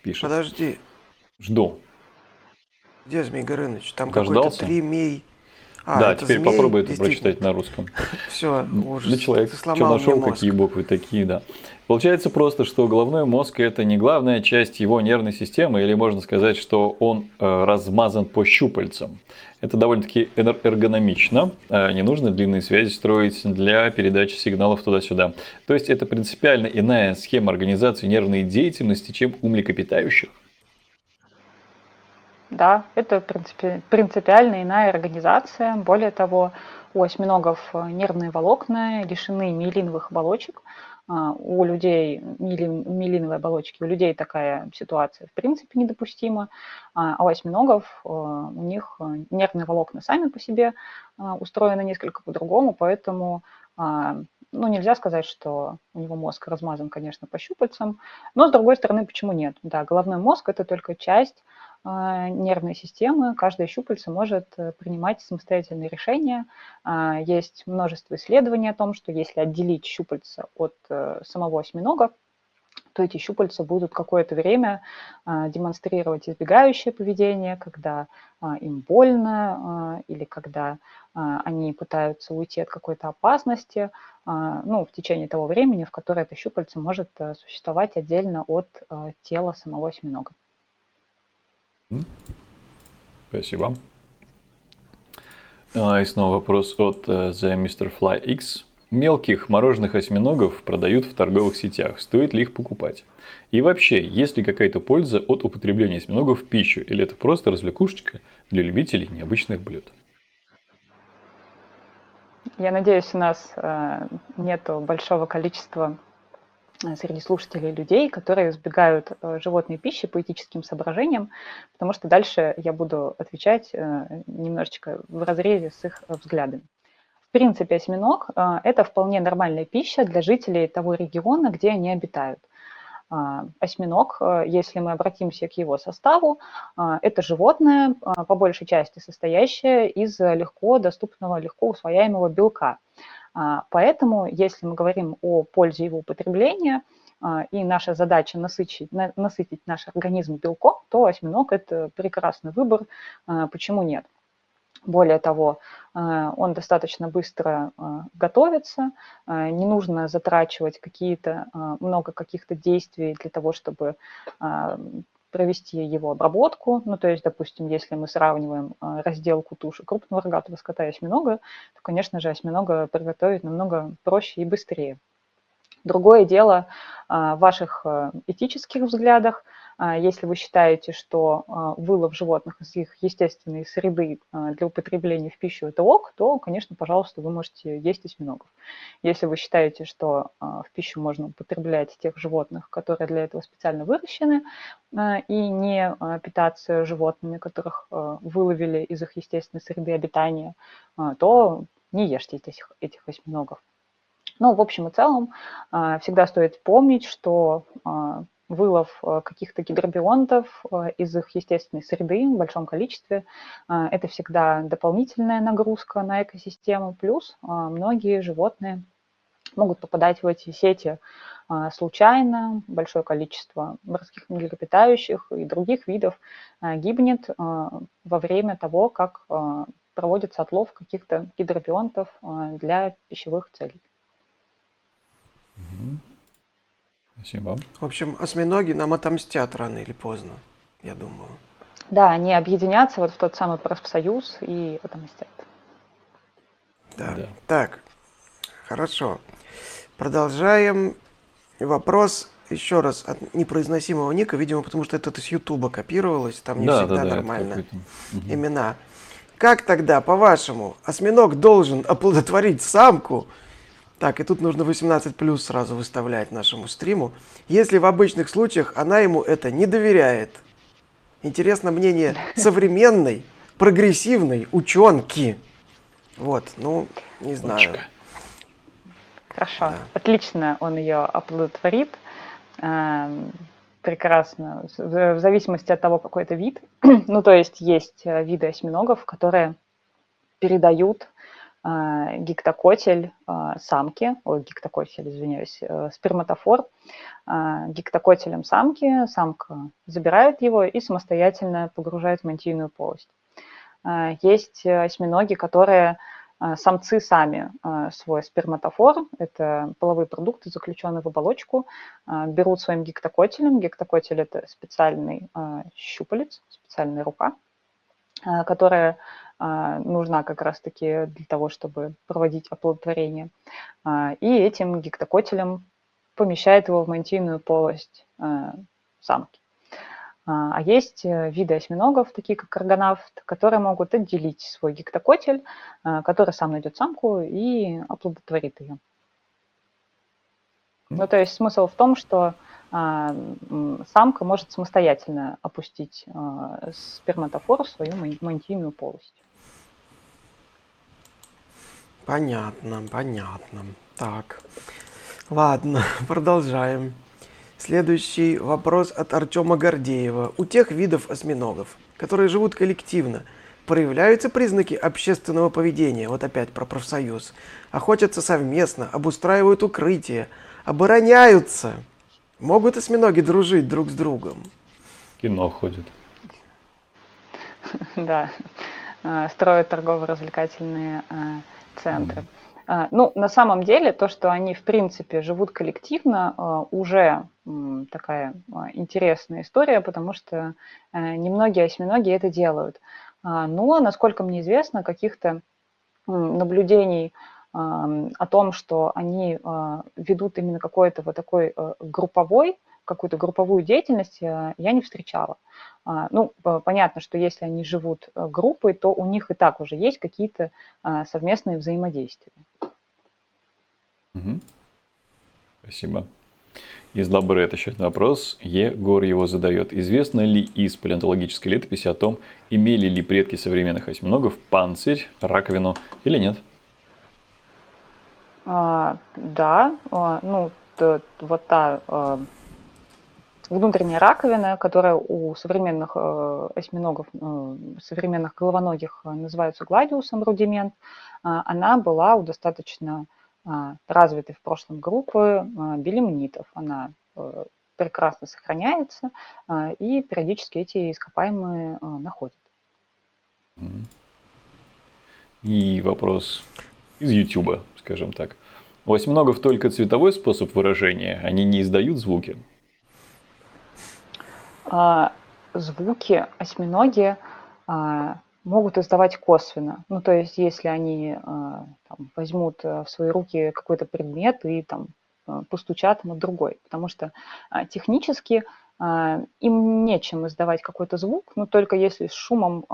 Пишет. Подожди. Жду. Где Змей Горыныч? Там какой-то тримей. А, да, теперь змей, попробуй это прочитать на русском. Все, ужас. Для человека, что нашел, какие буквы такие, да. Получается просто, что головной мозг это не главная часть его нервной системы, или можно сказать, что он э, размазан по щупальцам. Это довольно-таки эргономично. Э, не нужно длинные связи строить для передачи сигналов туда-сюда. То есть это принципиально иная схема организации нервной деятельности, чем у млекопитающих. Да, это принципи, принципиально иная организация. Более того, у осьминогов нервные волокна лишены миелиновых оболочек. А, у людей миелиновые оболочки, у людей такая ситуация в принципе недопустима, а, а у осьминогов э, у них э, нервные волокна сами по себе устроены несколько по-другому, поэтому ну, нельзя сказать, что у него мозг размазан, конечно, по щупальцам, но, с другой стороны, почему нет? Да, головной мозг – это только часть а, нервной системы, каждое щупальце может э, принимать самостоятельные решения. А, есть множество исследований о том, что если отделить щупальца от э, самого осьминога, то эти щупальца будут какое-то время а, демонстрировать избегающее поведение, когда а, им больно а, или когда а, они пытаются уйти от какой-то опасности, а, ну, в течение того времени, в которое это щупальце может а, существовать отдельно от а, тела самого осьминога. Спасибо. А, и снова вопрос от uh, The Mr. Fly X. Мелких мороженых осьминогов продают в торговых сетях. Стоит ли их покупать? И вообще, есть ли какая-то польза от употребления осьминогов в пищу? Или это просто развлекушечка для любителей необычных блюд? Я надеюсь, у нас э, нет большого количества э, среди слушателей людей, которые избегают э, животной пищи по этическим соображениям, потому что дальше я буду отвечать э, немножечко в разрезе с их взглядами принципе, осьминог это вполне нормальная пища для жителей того региона, где они обитают. А, осьминог, если мы обратимся к его составу, это животное, по большей части состоящее из легко доступного, легко усвояемого белка. Поэтому, если мы говорим о пользе его употребления, и наша задача насытить, насытить наш организм белком, то осьминог – это прекрасный выбор. Почему нет? Более того, он достаточно быстро готовится, не нужно затрачивать какие-то, много каких-то действий для того, чтобы провести его обработку. Ну, то есть, допустим, если мы сравниваем разделку туши крупного рогатого скота и осьминога, то, конечно же, осьминога приготовить намного проще и быстрее. Другое дело в ваших этических взглядах – а, если вы считаете, что а, вылов животных из их естественной среды а, для употребления в пищу – это ок, то, конечно, пожалуйста, вы можете есть осьминогов. Если вы считаете, что в пищу можно употреблять тех животных, которые для этого специально выращены, и не питаться животными, которых выловили из их естественной среды обитания, то не ешьте этих, этих осьминогов. Ну, в общем и целом, всегда стоит помнить, что вылов э, каких-то гидробионтов э, из их естественной среды в большом количестве. Э, это всегда дополнительная нагрузка на экосистему, плюс многие животные могут попадать в эти сети случайно, большое количество морских млекопитающих и других видов гибнет во время того, как проводится отлов каких-то гидробионтов для пищевых целей. Спасибо. В общем, осьминоги нам отомстят рано или поздно, я думаю. Да, они объединятся вот в тот самый профсоюз и отомстят. Да. да. Так, хорошо. Продолжаем. Вопрос еще раз от непроизносимого ника, видимо, потому что это с Ютуба копировалось, там не да, всегда да, да, нормально имена. Как тогда, по-вашему, осьминог должен оплодотворить самку, так, и тут нужно 18 плюс сразу выставлять нашему стриму. Если в обычных случаях она ему это не доверяет. Интересно мнение [LAUGHS] современной, прогрессивной ученки. Вот, ну, не знаю. Учка. Хорошо, да. отлично он ее оплодотворит. Эм, прекрасно, в зависимости от того, какой это вид. [CLEARS THROAT] ну, то есть есть э, виды осьминогов, которые передают гиктокотель а, самки, ой, гиктокотель, извиняюсь, э, сперматофор, а, гиктокотелем самки, самка забирает его и самостоятельно погружает в мантийную полость. Есть осьминоги, которые самцы сами свой сперматофор, это половые продукты, заключенные в оболочку, берут своим гиктокотелем. Гиктокотель – это специальный щупалец, специальная рука, которая а, нужна как раз-таки для того, чтобы проводить оплодотворение. А, и этим гектокотелем помещает его в мантийную полость а, самки. А есть э, виды осьминогов, такие как аргонавт, которые могут отделить свой гектокотель, который сам найдет самку и оплодотворит ее. Ну, то есть смысл в том, что самка может самостоятельно опустить сперматофор в свою мантийную полость. Понятно, понятно. Так, ладно, [LAUGHS] продолжаем. Следующий вопрос от Артема Гордеева. У тех видов осьминогов, которые живут коллективно, проявляются признаки общественного поведения, вот опять про профсоюз, охотятся совместно, обустраивают укрытия, обороняются. Могут осьминоги дружить друг с другом? Кино ходит. [LAUGHS] Да, э, строят торгово-развлекательные э, центры. А, ну, на самом деле, то, что они, в принципе, живут коллективно, а, уже такая а, интересная история, потому что э, немногие осьминоги это делают. Но, насколько мне известно, каких-то наблюдений о том, что они ведут именно какой-то вот такой э, групповой какую-то групповую деятельность э, я не встречала. А, ну, понятно, что если они живут э, группой, то у них и так уже есть какие-то а, совместные взаимодействия. Угу. Спасибо. Из Лабрет еще один вопрос. Егор его задает. Известно ли из палеонтологической летописи о том, имели ли предки современных осьминогов панцирь, раковину или нет? А, да, а, ну, вот та а, внутренняя раковина, которая у современных э, осьминогов, э, современных головоногих э, называется гладиусом рудимент, она была у достаточно развитой в прошлом группы белемнитов. Она прекрасно сохраняется, и периодически эти ископаемые находят. И вопрос из YouTube, скажем так. У осьминогов только цветовой способ выражения, они не издают звуки. А, звуки осьминоги а, могут издавать косвенно. Ну, то есть, если они а, там, возьмут э, в свои руки какой-то предмет и там э, постучат на другой, потому что технически им нечем издавать какой-то звук, но только если с шумом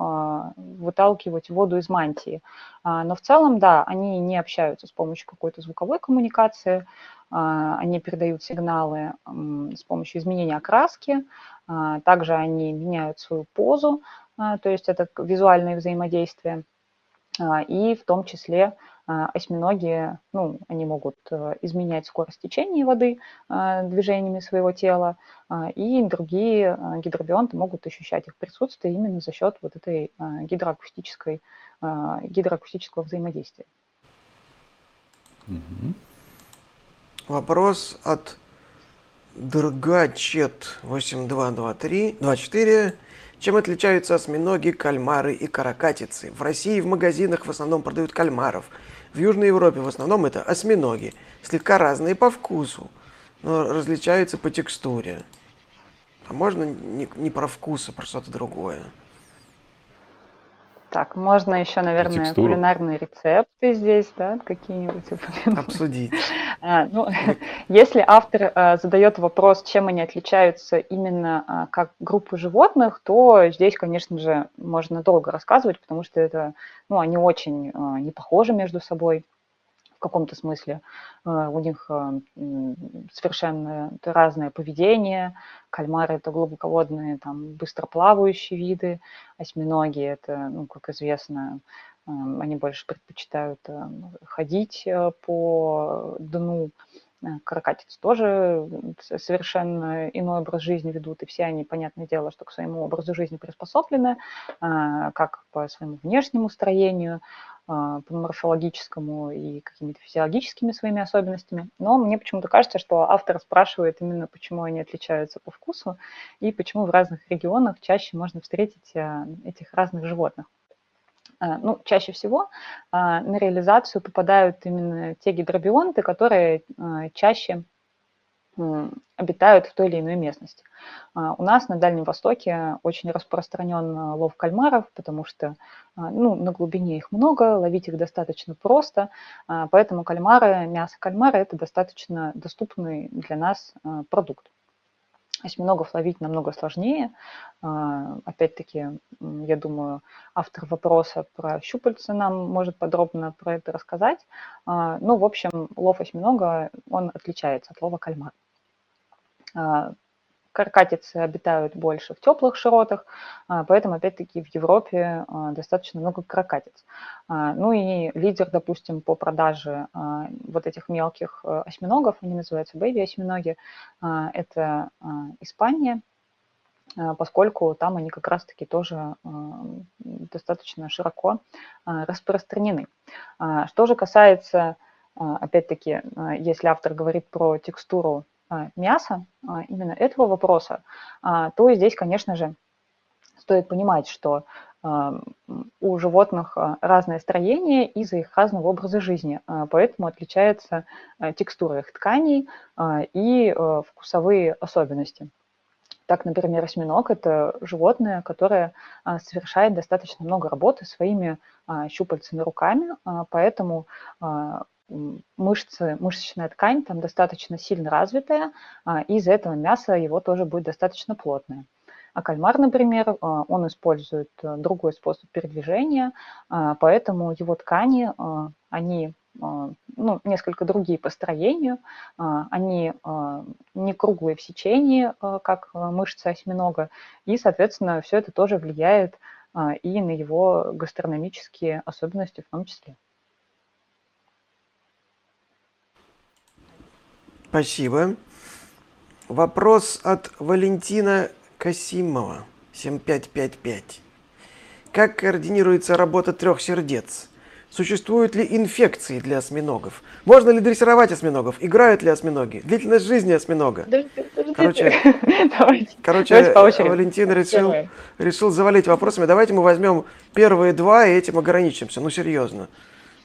выталкивать воду из мантии. Но в целом, да, они не общаются с помощью какой-то звуковой коммуникации, они передают сигналы с помощью изменения окраски, а, также они меняют свою позу, а, то есть это визуальное взаимодействие. А, и в том числе осьминоги, ну, они могут э, изменять скорость течения воды движениями своего тела, и другие гидробионты могут ощущать их присутствие именно за счет вот этой гидроакустической, гидроакустического взаимодействия. Вопрос от Другачет 8223, 24. Чем отличаются осьминоги, кальмары и каракатицы? В России в магазинах в основном продают кальмаров. В Южной Европе в основном это осьминоги. Слегка разные по вкусу, но различаются по текстуре. А можно не, не про вкус, а про что-то другое? Так, можно еще, наверное, текстуру. кулинарные рецепты здесь, да, какие-нибудь упомянуть. Обсудить. [LAUGHS] А, ну, [LAUGHS] если автор а, задает вопрос, чем они отличаются именно а, как группы животных, то здесь, конечно же, можно долго рассказывать, потому что это, ну, они очень а, не похожи между собой каком-то смысле. Э, у них э, совершенно разное поведение. Кальмары – это глубоководные, там, быстроплавающие виды. Осьминоги – это, ну, как известно, э, они больше предпочитают ходить по дну. Каракатицы тоже совершенно иной образ жизни ведут, и все они, понятное дело, что к своему образу жизни приспособлены, как по своему внешнему строению, а, по морфологическому и какими-то физиологическими своими особенностями. Но мне почему-то кажется, что автор спрашивает именно, почему они отличаются по вкусу и почему в разных регионах чаще можно встретить а, этих разных животных. А, ну, чаще всего на реализацию попадают именно те гидробионты, которые чаще обитают в той или иной местности. А, у нас на Дальнем Востоке очень распространен а, лов кальмаров, потому что а, ну, на глубине их много, ловить их достаточно просто, поэтому кальмары, мясо кальмара – это достаточно доступный для нас продукт. Осьминогов ловить намного сложнее. Опять-таки, я думаю, автор вопроса про щупальца нам может подробно про это рассказать. Ну, в общем, лов осьминога, он отличается от лова кальмара. А, каркатицы обитают больше в теплых широтах, а, поэтому, опять-таки, в Европе а, достаточно много каракатиц. Ну и лидер, допустим, по продаже вот этих мелких осьминогов, они называются бэйби-осьминоги, это Испания, поскольку там они как раз-таки тоже достаточно широко распространены. Что же касается, опять-таки, если автор говорит про текстуру мяса, именно этого вопроса, то здесь, конечно же, стоит понимать, что у животных разное строение из-за их разного образа жизни, поэтому отличается текстура их тканей и вкусовые особенности. Так, например, осьминог – это животное, которое совершает достаточно много работы своими щупальцами руками, поэтому мышцы, мышечная ткань там достаточно сильно развитая, и из-за этого мясо его тоже будет достаточно плотное. А кальмар, например, а, он использует э, другой способ передвижения, а, поэтому его ткани, а, они ну, несколько другие по строению, они не круглые в сечении, как мышцы осьминога, и, соответственно, все это тоже влияет и на его гастрономические особенности в том числе. Спасибо. Вопрос от Валентина Касимова, 7555. Как координируется работа трех сердец? Существуют ли инфекции для осьминогов? Можно ли дрессировать осьминогов? Играют ли осьминоги? Длительность жизни осьминога? Короче, давайте. короче давайте Валентин решил, решил завалить вопросами. Давайте мы возьмем первые два и этим ограничимся. Ну, серьезно.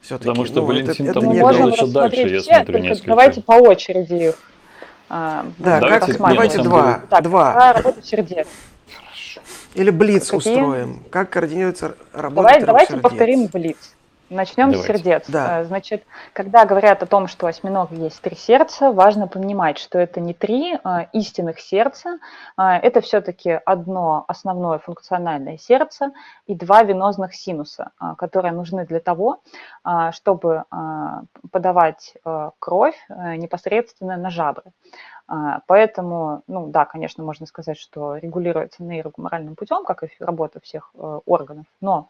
Все-таки. Потому что ну, Валентин это, там это не еще дальше, я смотрю, несколько. Давайте по очереди их. А, да, давайте, как, давайте два. Так, два. Работа сердец. Или блиц Какие? устроим. Как координируется работа Давай, Давайте сердец? повторим блиц. Начнем Давайте. с сердец. Да. Э, значит, когда говорят о том, что у осьминога есть три сердца, важно понимать, что это не три а, истинных сердца, а, это все-таки одно основное функциональное сердце и два венозных синуса, а, которые нужны для того, а, чтобы а, подавать а, кровь а, непосредственно на жабры. А, поэтому, ну да, конечно, можно сказать, что регулируется нейрогуморальным путем, как и работа всех э, органов, но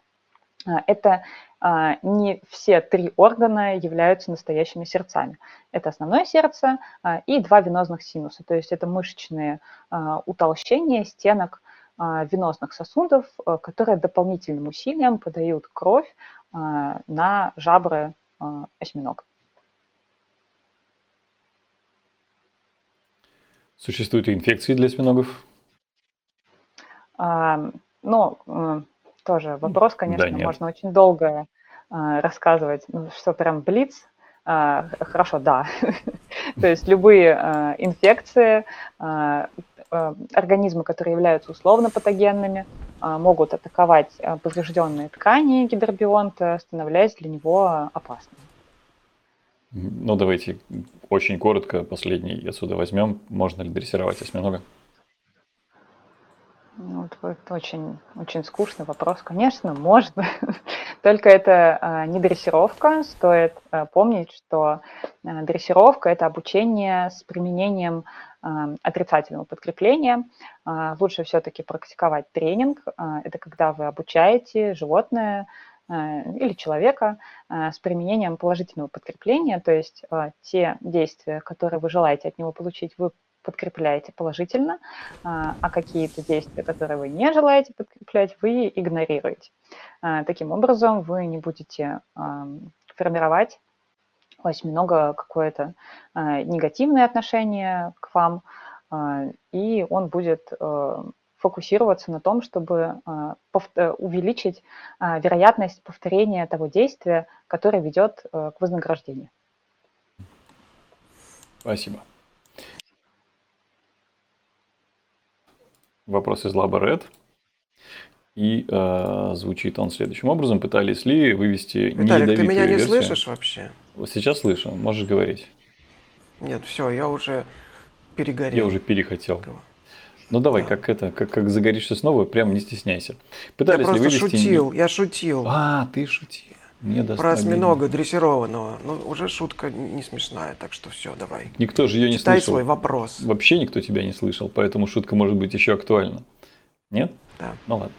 это а, не все три органа являются настоящими сердцами. Это основное сердце а, и два венозных синуса, то есть это мышечные утолщения стенок венозных сосудов, которые дополнительным усилием подают кровь на жабры осьминога. Существуют инфекции для осьминогов? Ну, тоже вопрос, конечно, да, можно очень долго э, рассказывать, ну, что прям блиц. Э, хорошо, да. [LAUGHS] То есть любые э, инфекции, э, э, организмы, которые являются условно патогенными, э, могут атаковать э, поврежденные ткани гидробионта, становляясь для него опасными. Ну, давайте очень коротко последний отсюда возьмем. Можно ли дрессировать осьминога? Ну, вот, очень, очень скучный вопрос. Конечно, можно. [LAUGHS] Только это а, не дрессировка. Стоит а, помнить, что а, дрессировка – это обучение с применением отрицательного подкрепления. Лучше все-таки практиковать тренинг. Это когда вы обучаете животное или человека с применением положительного подкрепления, то есть те действия, которые вы желаете от него получить, вы подкрепляете положительно, а, а какие-то действия, которые вы не желаете подкреплять, вы игнорируете. А, таким образом, вы не будете формировать у осьминога какое-то а, негативное отношение к вам, и он будет фокусироваться на том, чтобы увеличить вероятность повторения того действия, которое ведет к вознаграждению. Спасибо. Вопрос из Лаба И э, звучит он следующим образом. Пытались ли вывести Виталик, ты меня не версию? слышишь вообще? Сейчас слышу. Можешь говорить. Нет, все, я уже перегорел. Я уже перехотел. Ну давай, да. как это, как, как загоришься снова, прям не стесняйся. Пытались я ли вывести... шутил, я шутил. А, ты шутил. Мне Про осьминога дрессированного. Ну, уже шутка не смешная, так что все, давай. Никто же ее не Читай слышал. свой вопрос. Вообще никто тебя не слышал, поэтому шутка может быть еще актуальна. Нет? Да. Ну ладно.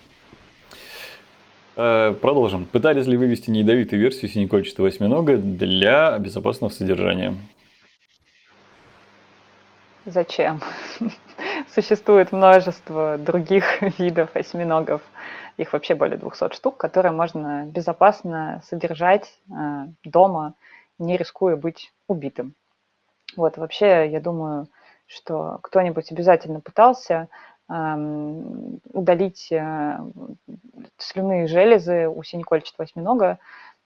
Э, продолжим. Пытались ли вывести неядовитую версию синекольчатого осьминога для безопасного содержания? Зачем? [LAUGHS] Существует множество других [LAUGHS] видов осьминогов их вообще более 200 штук, которые можно безопасно содержать э, дома, не рискуя быть убитым. Вот, вообще, я думаю, что кто-нибудь обязательно пытался удалить э, слюнные железы у синекольчатого осьминога,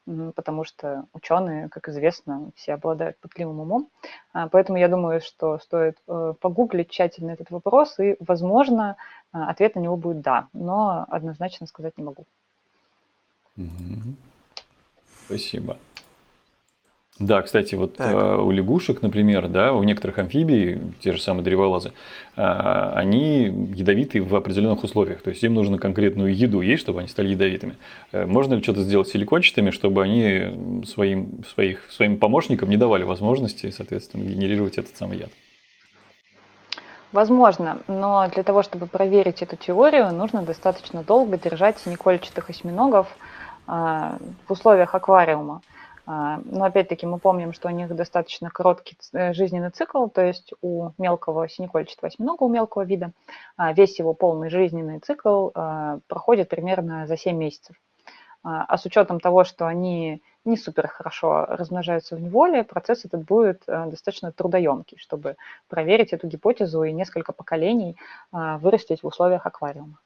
потому что ученые, как известно, все обладают пытливым умом. А, поэтому я думаю, что стоит э, погуглить тщательно этот вопрос, и, возможно, ответ на него будет «да», но однозначно сказать не могу. Спасибо. Да, кстати, вот э, у лягушек, например, да, у некоторых амфибий, те же самые древолазы, э, они ядовиты в определенных условиях. То есть им нужно конкретную еду есть, чтобы они стали ядовитыми. Э, можно ли что-то сделать силикончатыми, чтобы они своим, своих, своим помощникам не давали возможности, соответственно, генерировать этот самый яд? Возможно, но для того, чтобы проверить эту теорию, нужно достаточно долго держать синекольчатых осьминогов э, в условиях аквариума. А, но опять-таки мы помним, что у них достаточно короткий э, жизненный цикл, то есть у мелкого синекольчатого осьминога, у мелкого вида, а, весь его полный жизненный цикл а, проходит примерно за 7 месяцев. А с учетом того, что они не супер хорошо размножаются в неволе, процесс этот будет э, достаточно трудоемкий, чтобы проверить эту гипотезу и несколько поколений вырастить в условиях аквариума.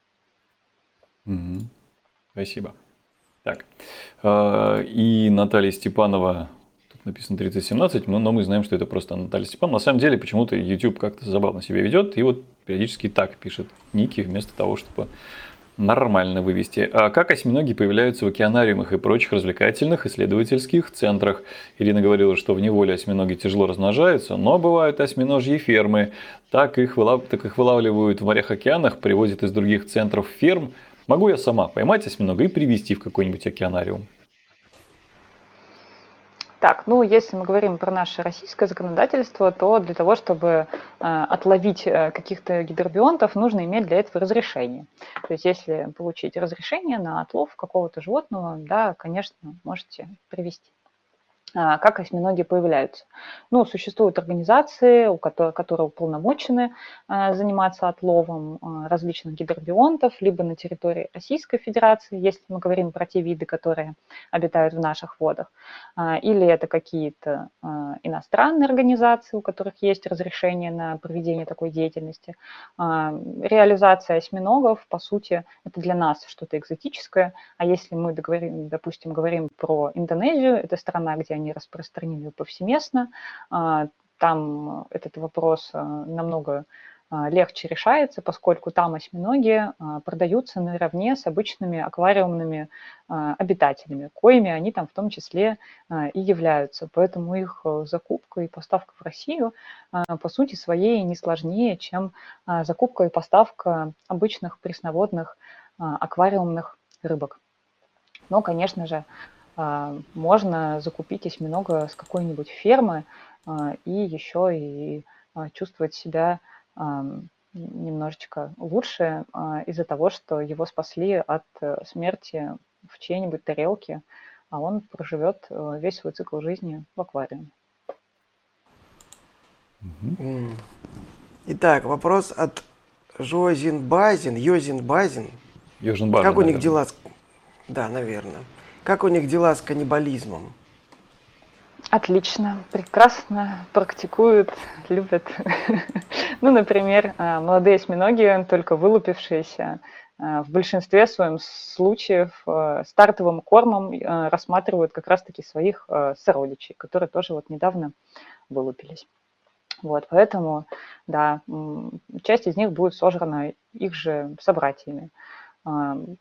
Угу. Спасибо. Так. А, и Наталья Степанова, написано 3017, но, но мы знаем, что это просто Наталья Степанова. На самом деле, почему-то YouTube как-то забавно себя ведет, и вот периодически так пишет ники, вместо того, чтобы нормально вывести. А как осьминоги появляются в океанариумах и прочих развлекательных исследовательских центрах? Ирина говорила, что в неволе осьминоги тяжело размножаются, но бывают осьминожьи фермы. Так их, вылав... так их вылавливают в морях-океанах, привозят из других центров ферм – Могу я сама поймать осьминога и привести в какой-нибудь океанариум? Так, ну если мы говорим про наше российское законодательство, то для того, чтобы э, отловить э, каких-то гидробионтов, нужно иметь для этого разрешение. То есть если получить разрешение на отлов какого-то животного, да, конечно, можете привести. А, как осьминоги появляются. Ну, существуют организации, у которых, которые уполномочены а, заниматься отловом а, различных гидробионтов, либо на территории Российской Федерации, если мы говорим про те виды, которые обитают в наших водах, или это какие-то иностранные организации, у которых есть разрешение на проведение такой деятельности. Реализация осьминогов, по сути, это для нас что-то экзотическое, а если мы, допустим, говорим про Индонезию, это страна, где они распространены повсеместно. А, там этот вопрос а, намного а, легче решается, поскольку там осьминоги продаются наравне с обычными аквариумными обитателями, коими они там в том числе и являются. Поэтому их закупка и поставка в Россию по сути своей не сложнее, чем закупка и поставка обычных пресноводных аквариумных рыбок. Но, конечно же, можно закупить осьминога с какой-нибудь фермы а, и еще и а, чувствовать себя немножечко лучше из-за того, что его спасли от э, смерти в чьей-нибудь тарелке, а он проживет э, весь свой цикл жизни в аквариуме. Итак, вопрос от Жозин Базин, Йозин Базин. Йозин Базин. Как у них дела? Да, наверное. Как у них дела с каннибализмом? Отлично, прекрасно практикуют, любят. [LAUGHS] ну, например, а, молодые осьминоги, только вылупившиеся, а, в большинстве своем случаев а, стартовым кормом рассматривают как раз-таки своих сородичей, которые тоже вот недавно вылупились. Вот, поэтому, да, часть из них будет сожрана их же собратьями.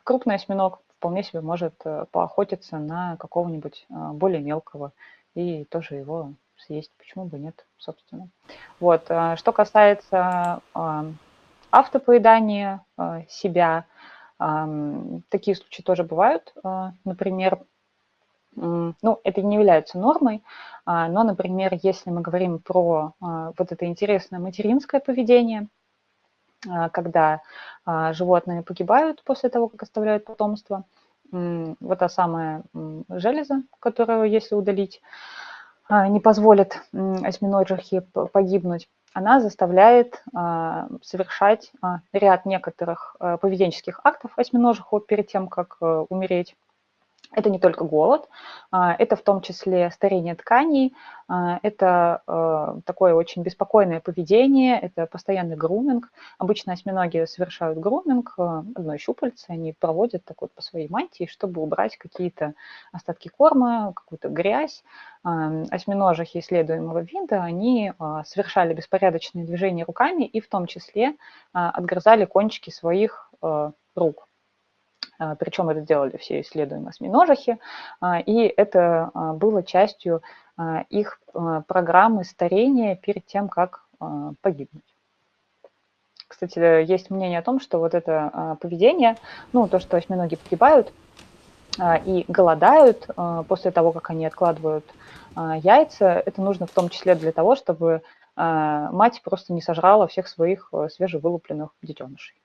Крупный осьминог вполне себе может э, поохотиться на какого-нибудь а, более мелкого и тоже его съесть. Почему бы нет, собственно. Вот. А, что касается а, автопоедания себя, такие случаи тоже бывают. Например, ну, это не является нормой, но, например, если мы говорим про вот это интересное материнское поведение, когда животные погибают после того, как оставляют потомство, вот та самая железа, которую, если удалить, а, не позволит осьминожихе погибнуть, она заставляет а, совершать а, ряд некоторых поведенческих актов осьминожиху перед тем, как умереть. Это не только голод, а, это в том числе старение тканей, а, это э, такое очень беспокойное поведение, это постоянный груминг. Обычно осьминоги совершают груминг э, одной щупальцы, они проводят так вот по своей мантии, чтобы убрать какие-то остатки корма, какую-то грязь. А, осьминожихи исследуемого вида, они совершали беспорядочные движения руками и в том числе отгрызали кончики своих э, рук. А, Причем это делали все исследуемые осьминожихи, а, и это а, было частью их программы старения перед тем, как погибнуть. Кстати, есть мнение о том, что вот это поведение, ну, то, что осьминоги погибают и голодают после того, как они откладывают яйца, это нужно в том числе для того, чтобы мать просто не сожрала всех своих свежевылупленных детенышей.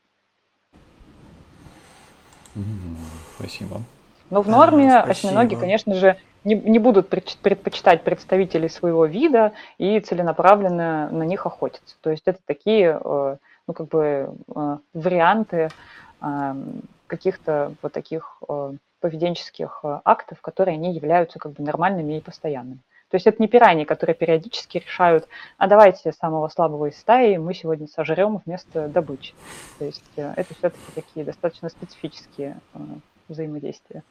Спасибо. Но в норме а, осьминоги, конечно же, не, не будут предпочитать представителей своего вида и целенаправленно на них охотиться. То есть это такие, э, ну, как бы, э, варианты э, каких-то вот таких поведенческих актов, которые они являются как бы нормальными и постоянными. То есть это не пираньи, которые периодически решают, а давайте самого слабого из стаи мы сегодня сожрем вместо добычи. То есть э, это все-таки такие достаточно специфические э, взаимодействия.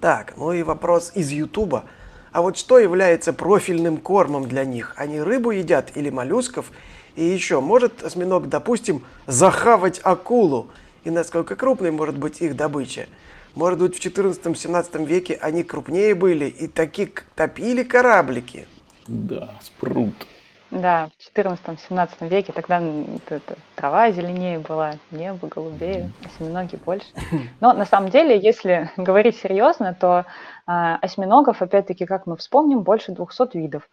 Так, ну и вопрос из Ютуба. А вот что является профильным кормом для них? Они рыбу едят или моллюсков? И еще, может осьминог, допустим, захавать акулу? И насколько крупной может быть их добыча? Может быть, в 14-17 веке они крупнее были и такие топили кораблики. Да, спрут. Да, в 14-17 веке тогда это, трава зеленее была, небо голубее, осьминоги больше. Но на самом деле, если [LAUGHS] говорить серьезно, то э, осьминогов, опять-таки, как мы вспомним, больше 200 видов.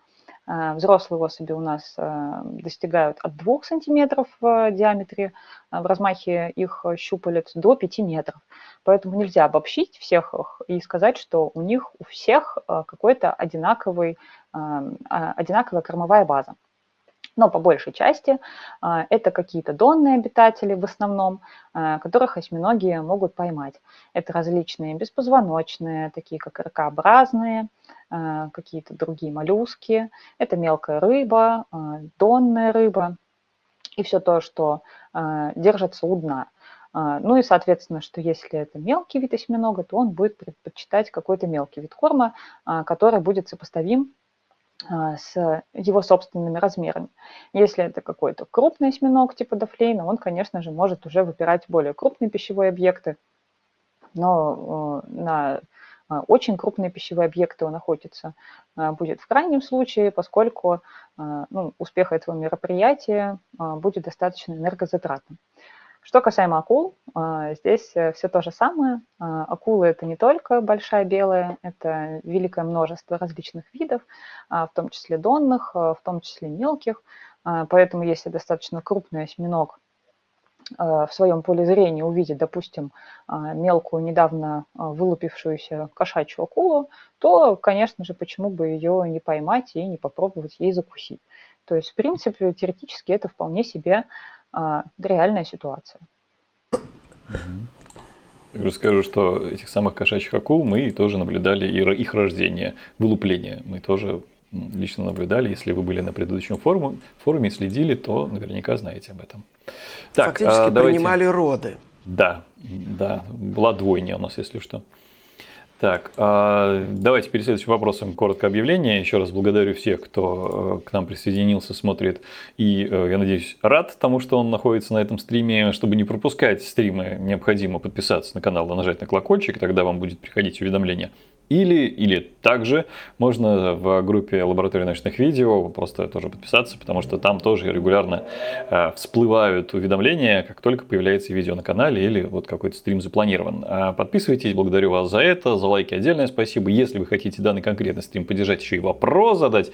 Э, взрослые особи у нас э, достигают от 2 сантиметров в диаметре, э, в размахе их щупалец до 5 метров. Поэтому нельзя обобщить всех их и сказать, что у них у всех какой-то одинаковый, одинаковая кормовая база. Но по большей части это какие-то донные обитатели в основном, которых осьминоги могут поймать. Это различные беспозвоночные, такие как ракообразные, какие-то другие моллюски. Это мелкая рыба, донная рыба и все то, что держится у дна. А, ну и, соответственно, что если это мелкий вид осьминога, то он будет предпочитать какой-то мелкий вид корма, а, который будет сопоставим а, с его собственными размерами. Если это какой-то крупный осьминог типа дофлейна, он, конечно же, может уже выпирать более крупные пищевые объекты, но на очень крупные пищевые объекты он охотиться будет в крайнем случае, поскольку ну, успех этого мероприятия будет достаточно энергозатратным. Что касаемо акул, а, здесь э, все то же самое. А, акулы – это не только большая белая, это великое множество различных видов, а, в том числе донных, в том числе мелких. Поэтому если достаточно крупный осьминог в своем поле зрения увидит, допустим, мелкую, недавно вылупившуюся кошачью акулу, то, конечно же, почему бы ее не поймать и не попробовать ей закусить. То есть, в принципе, теоретически это вполне себе а, реальная ситуация. Расскажу, что этих самых кошачьих акул мы тоже наблюдали, и их рождение, вылупление мы тоже лично наблюдали. Если вы были на предыдущем форуме, форуме следили, то наверняка знаете об этом. Так, Фактически а, давайте... принимали роды. Да, да, была двойня у нас, если что. Так, а, давайте перед следующим вопросом коротко объявление. Еще раз благодарю всех, кто э, к нам присоединился, смотрит. И, э, я надеюсь, рад тому, что он находится на этом стриме. Чтобы не пропускать стримы, необходимо подписаться на канал и нажать на колокольчик, тогда вам будет приходить уведомление или, или также можно в группе лаборатории научных видео просто тоже подписаться, потому что там тоже регулярно э, всплывают уведомления, как только появляется видео на канале или вот какой-то стрим запланирован. А подписывайтесь, благодарю вас за это, за лайки отдельное спасибо. Если вы хотите данный конкретный стрим поддержать, еще и вопрос задать,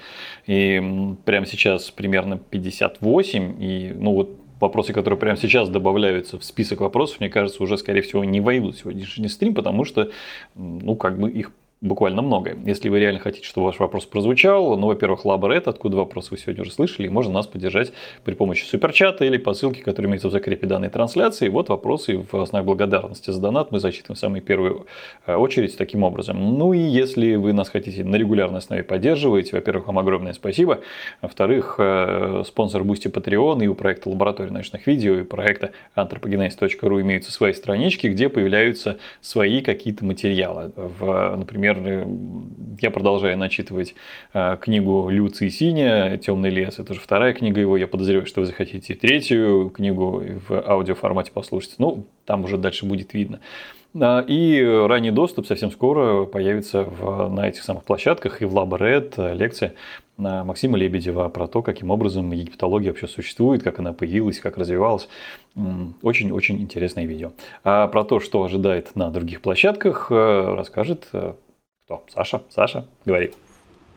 и прямо сейчас примерно 58, и ну вот вопросы, которые прямо сейчас добавляются в список вопросов, мне кажется, уже, скорее всего, не войдут в сегодняшний стрим, потому что, ну, как бы их буквально многое. Если вы реально хотите, чтобы ваш вопрос прозвучал, ну, во-первых, Лаборет, откуда вопрос вы сегодня уже слышали, можно нас поддержать при помощи суперчата или по ссылке, которая имеется в закрепе данной трансляции. Вот вопросы в знак благодарности за донат мы зачитываем в самую первую э, очередь таким образом. Ну и если вы нас хотите на регулярной основе поддерживать, во-первых, вам огромное спасибо. Во-вторых, э, Sponsr Boosty Patreon и у проекта Лаборатория научных видео и проекта anthropogenesis.ru имеются свои странички, где появляются свои какие-то материалы. В, например, например, я продолжаю начитывать э, книгу Люции Синя «Темный лес». Это же вторая книга его. Я подозреваю, что вы захотите третью книгу в аудиоформате послушать. Ну, там уже дальше будет видно. А, и ранний доступ совсем скоро появится в, на этих самых площадках и в Лаборед лекция Максима Лебедева про то, каким образом египтология вообще существует, как она появилась, как развивалась. Очень-очень интересное видео. А про то, что ожидает на других площадках, э, расскажет э, кто? Саша? Саша, говори.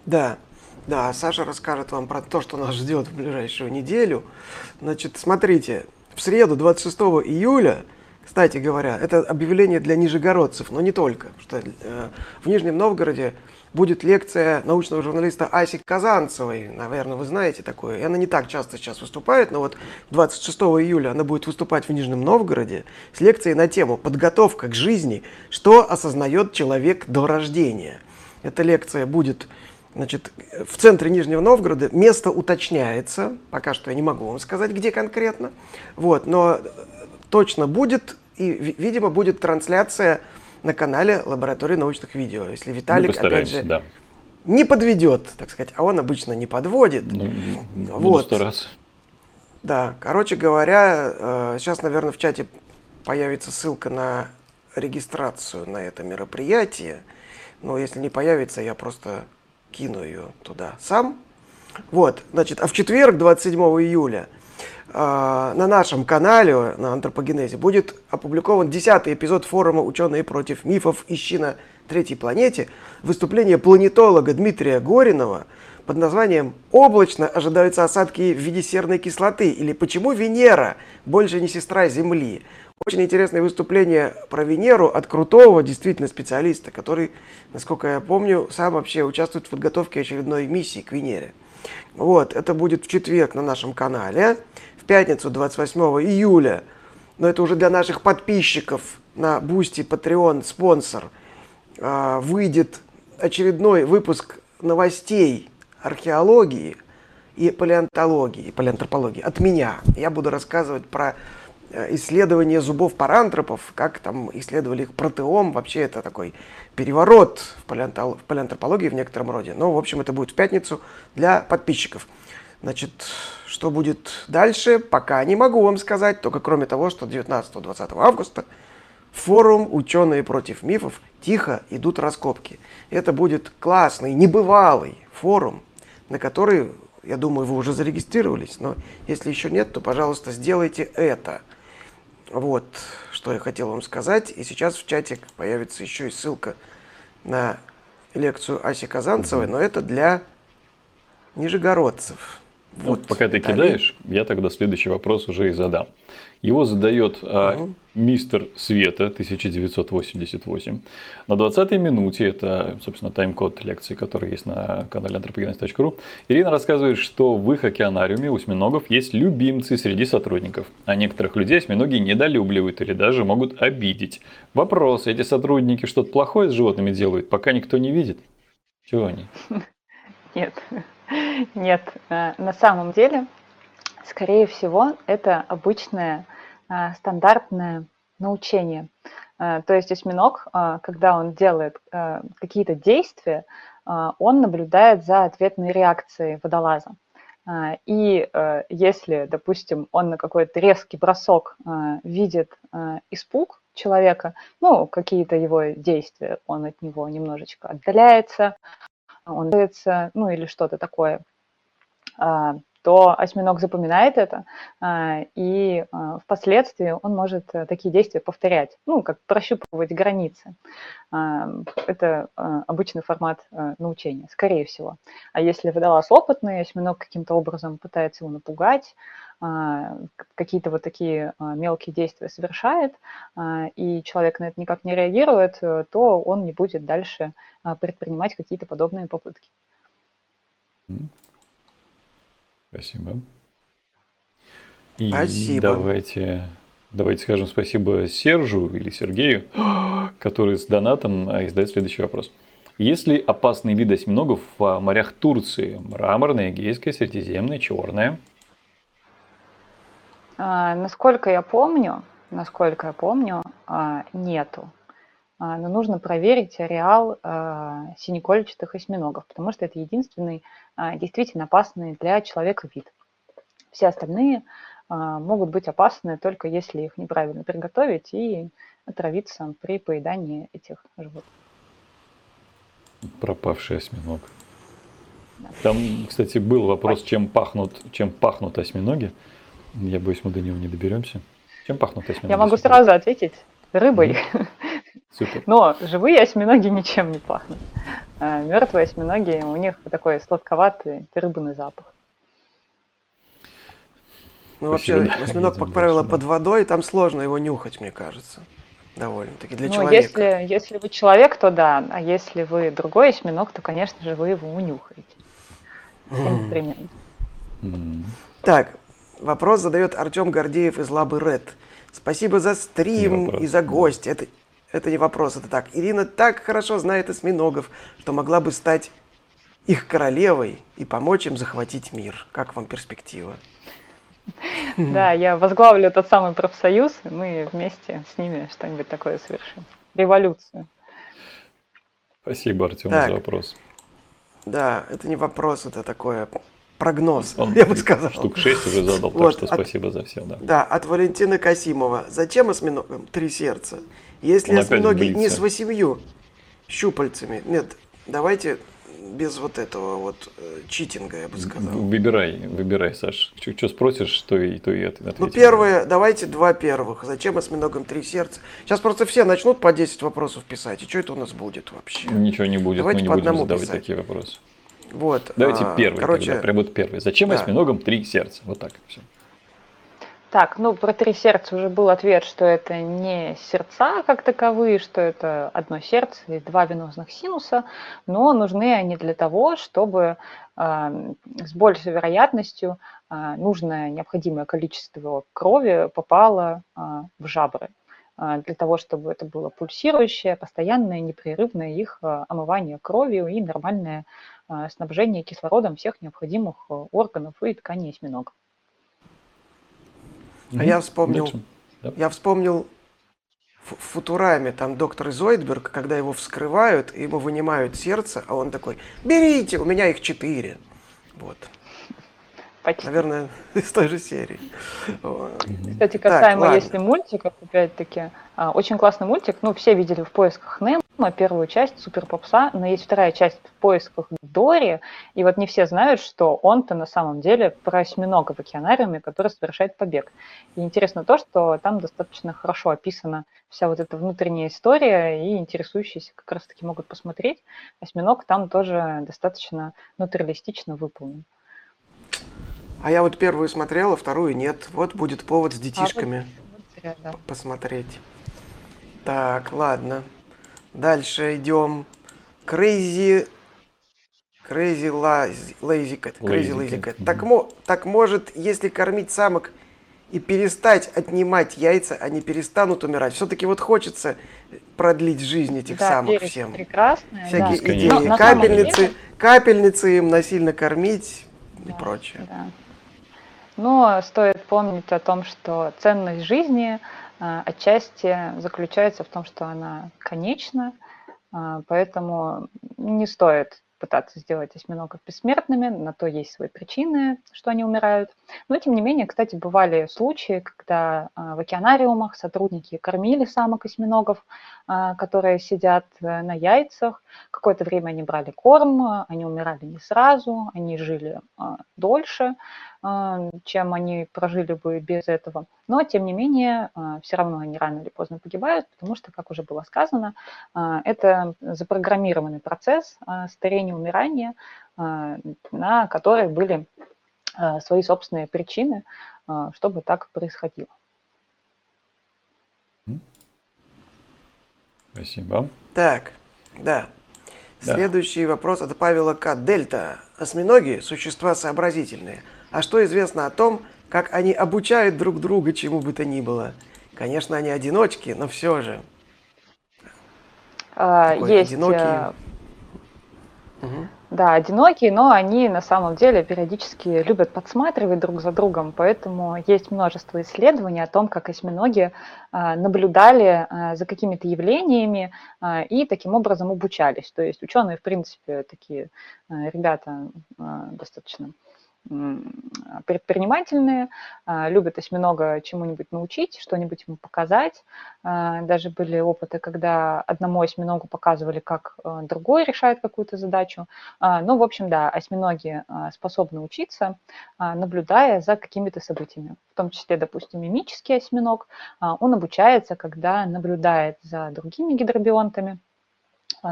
Да, да, Саша расскажет вам про то, что нас ждет в ближайшую неделю. Значит, смотрите, в среду 26 июля, кстати говоря, это объявление для нижегородцев, но не только, что э, в Нижнем Новгороде будет лекция научного журналиста Аси Казанцевой. Наверное, вы знаете такое. И она не так часто сейчас выступает, но вот 26 июля она будет выступать в Нижнем Новгороде с лекцией на тему «Подготовка к жизни. Что осознает человек до рождения». Эта лекция будет Значит, в центре Нижнего Новгорода место уточняется. Пока что я не могу вам сказать, где конкретно. Вот, но точно будет, и, видимо, будет трансляция на канале лаборатории научных видео. Если Виталик, опять же, да. не подведет, так сказать, а он обычно не подводит. Ну, вот. Раз. Да, короче говоря, сейчас, э, наверное, в чате появится ссылка на регистрацию на это мероприятие. Но если не появится, я просто кину ее туда сам. Вот, значит, а в четверг, 27 июля, на нашем канале, на антропогенезе, будет опубликован десятый эпизод форума «Ученые против мифов. Ищи на третьей планете» выступление планетолога Дмитрия Горинова под названием «Облачно ожидаются осадки в виде серной кислоты» или «Почему Венера больше не сестра Земли?» Очень интересное выступление про Венеру от крутого действительно специалиста, который, насколько я помню, сам вообще участвует в подготовке очередной миссии к Венере. Вот, это будет в четверг на нашем канале пятницу 28 июля, но это уже для наших подписчиков на Boosty, Patreon, Sponsr, а, выйдет очередной выпуск новостей археологии и палеонтологии, и палеонтропологии от меня. Я буду рассказывать про э, исследование зубов парантропов, как там исследовали их протеом. Вообще это такой переворот в, палеонтропологии в некотором роде. Но, в общем, это будет в пятницу для подписчиков. Значит, что будет дальше, пока не могу вам сказать, только кроме того, что 19-20 августа форум «Ученые против мифов» тихо идут раскопки. Это будет классный, небывалый форум, на который, я думаю, вы уже зарегистрировались, но если еще нет, то, пожалуйста, сделайте это. Вот, что я хотел вам сказать. И сейчас в чате появится еще и ссылка на лекцию Аси Казанцевой, но это для нижегородцев. Вот, пока ты кидаешь, я тогда следующий вопрос уже и задам. Его задает а, мистер Света 1988. На 20-й минуте, это, собственно, тайм-код лекции, который есть на канале anthropogenes.ru, Ирина рассказывает, что в их океанариуме осьминогов есть любимцы среди сотрудников. А некоторых людей осьминоги недолюбливают или даже могут обидеть. Вопрос, эти сотрудники что-то плохое с животными делают, пока никто не видит? Чего они? [LAUGHS] Нет. Нет, э, на самом деле, скорее всего, это обычное э, стандартное научение. Э, то есть осьминог, когда он делает какие-то действия, он наблюдает за ответной реакцией водолаза. И если, допустим, он на какой-то резкий бросок видит испуг человека, ну, какие-то его действия, он от него немножечко отдаляется, он нравится, ну или что-то такое, а, то осьминог запоминает это, а, и а, впоследствии он может э, такие действия повторять, ну, как прощупывать границы. Это обычный формат э, научения, скорее всего. А если водолаз опытный, осьминог каким-то образом пытается его напугать, какие-то вот такие мелкие действия совершает, и человек на это никак не реагирует, то он не будет дальше предпринимать какие-то подобные попытки. Спасибо. И Спасибо. давайте, давайте скажем спасибо Сержу или Сергею, [GASPS] который с донатом а, задает следующий вопрос. Есть ли опасные виды осьминогов в морях Турции? Мраморное, Эгейское, Средиземное, Черное? А, насколько я помню, насколько я помню, а, нету. А, но нужно проверить ареал синекольчатых осьминогов, потому что это единственный действительно опасный для человека вид. Все остальные могут быть опасны только если их неправильно приготовить и отравиться при поедании этих животных. Пропавший осьминог. Там, кстати, был вопрос, чем пахнут, чем пахнут осьминоги. Я боюсь, мы до него не доберемся. Чем пахнут осьминоги? Я могу сразу ответить рыбой. Супер. Но живые осьминоги ничем не пахнут. А мертвые осьминоги, у них такой сладковатый рыбный запах. Ну, вообще, осьминог, как правило, под водой, там сложно его нюхать, мне кажется. Довольно-таки для ну, человека. Если, если вы человек, то да. А если вы другой осьминог, то, конечно же, вы его унюхаете. Примерно. Так, вопрос задает Артем Гордеев из Лабы Ред. Спасибо за стрим и за гость. Это, это не вопрос, это так. Ирина так хорошо знает осьминогов, что могла бы стать их королевой и помочь им захватить мир. Как вам перспектива? Да, я возглавлю тот самый профсоюз, и мы вместе с ними что-нибудь такое совершим. Революцию. Спасибо, Артем, за вопрос. Да, это не вопрос, это такое прогноз, Он я бы сказал. Штук 6 уже задал, вот, так что от, спасибо за все. Да. да, от Валентины Касимова. Зачем осьминогам три сердца? Если осьминоги не с восемью щупальцами, нет, давайте без вот этого вот э, читинга, я бы сказал. Выбирай, выбирай, Саш. Что спросишь, то и, то и ответишь. Ну, первое, давайте два первых. Зачем осьминогам три сердца? Сейчас просто все начнут по 10 вопросов писать. И что это у нас будет вообще? Ничего не будет, давайте мы не будем задавать писать. такие вопросы. Вот. Давайте а, первый, короче, тогда, прям вот первый. Зачем да. осьминогам три сердца? Вот так все. Так, ну про три сердца уже был ответ, что это не сердца как таковые, что это одно сердце и два венозных синуса, но нужны они для того, чтобы э, с большей вероятностью э, нужное необходимое количество крови попало э, в жабры для того, чтобы это было пульсирующее, постоянное, непрерывное их омывание кровью и нормальное снабжение кислородом всех необходимых органов и тканей осьминога. А я вспомнил, да. я вспомнил в Футураме, там доктор Зойдберг, когда его вскрывают, ему вынимают сердце, а он такой, берите, у меня их четыре. Вот. Почти. Наверное, [LAUGHS] из той же серии. Кстати, касаемо, так, если мультиков, опять-таки, а, очень классный мультик. Ну, все видели в поисках Немо первую часть Супер Попса, но есть вторая часть в поисках Дори, и вот не все знают, что он-то на самом деле про осьминога в океанариуме, который совершает побег. И интересно то, что там достаточно хорошо описана вся вот эта внутренняя история, и интересующиеся как раз-таки могут посмотреть. Осьминог там тоже достаточно натуралистично выполнен. А я вот первую смотрела, вторую нет. Вот будет повод с детишками а вот, вот посмотреть. Так, ладно. Дальше идем. Crazy Crazy Lazy Cat. Crazy Lazy Cat. Так, мо, так может, если кормить самок и перестать отнимать яйца, они перестанут умирать. Все-таки вот хочется продлить жизнь этих да, самок всем. Прекрасная, Всякие да. идеи. Но, капельницы, деле... капельницы им насильно кормить да, и прочее. Да. Но стоит помнить о том, что ценность жизни отчасти заключается в том, что она конечна, а, поэтому не стоит пытаться сделать осьминогов бессмертными, на то есть свои причины, что они умирают. Но, тем не менее, кстати, бывали случаи, когда а, в океанариумах сотрудники кормили самок осьминогов, которые сидят э, на яйцах. Какое-то время они брали корм, они умирали не сразу, они жили дольше, а, чем они прожили бы без этого. Но, тем не менее, а, все равно они рано или поздно погибают, потому что, как уже было сказано, а, это запрограммированный процесс старения, умирания, на который были свои собственные причины, чтобы так происходило. Спасибо. Так, да. Да. Следующий вопрос от Павела К. Дельта. Осьминоги – существа сообразительные. А что известно о том, как они обучают друг друга чему бы то ни было? Конечно, они одиночки, но все же. А, Есть, одинокий. э, Мгм. да, одинокие, но они на самом деле периодически любят подсматривать друг за другом, поэтому есть множество исследований о том, как осьминоги а, наблюдали а, за какими-то явлениями и таким образом обучались. То есть ученые, в принципе, такие ребята достаточно предпринимательные, а, любят осьминога чему-нибудь научить, что-нибудь ему показать. А, Даже были опыты, когда одному осьминогу показывали, как а, другой решает какую-то задачу. А, Ну, в общем, да, осьминоги способны учиться, наблюдая за какими-то событиями. В том числе, допустим, мимический осьминог. Он обучается, когда наблюдает за другими гидробионтами,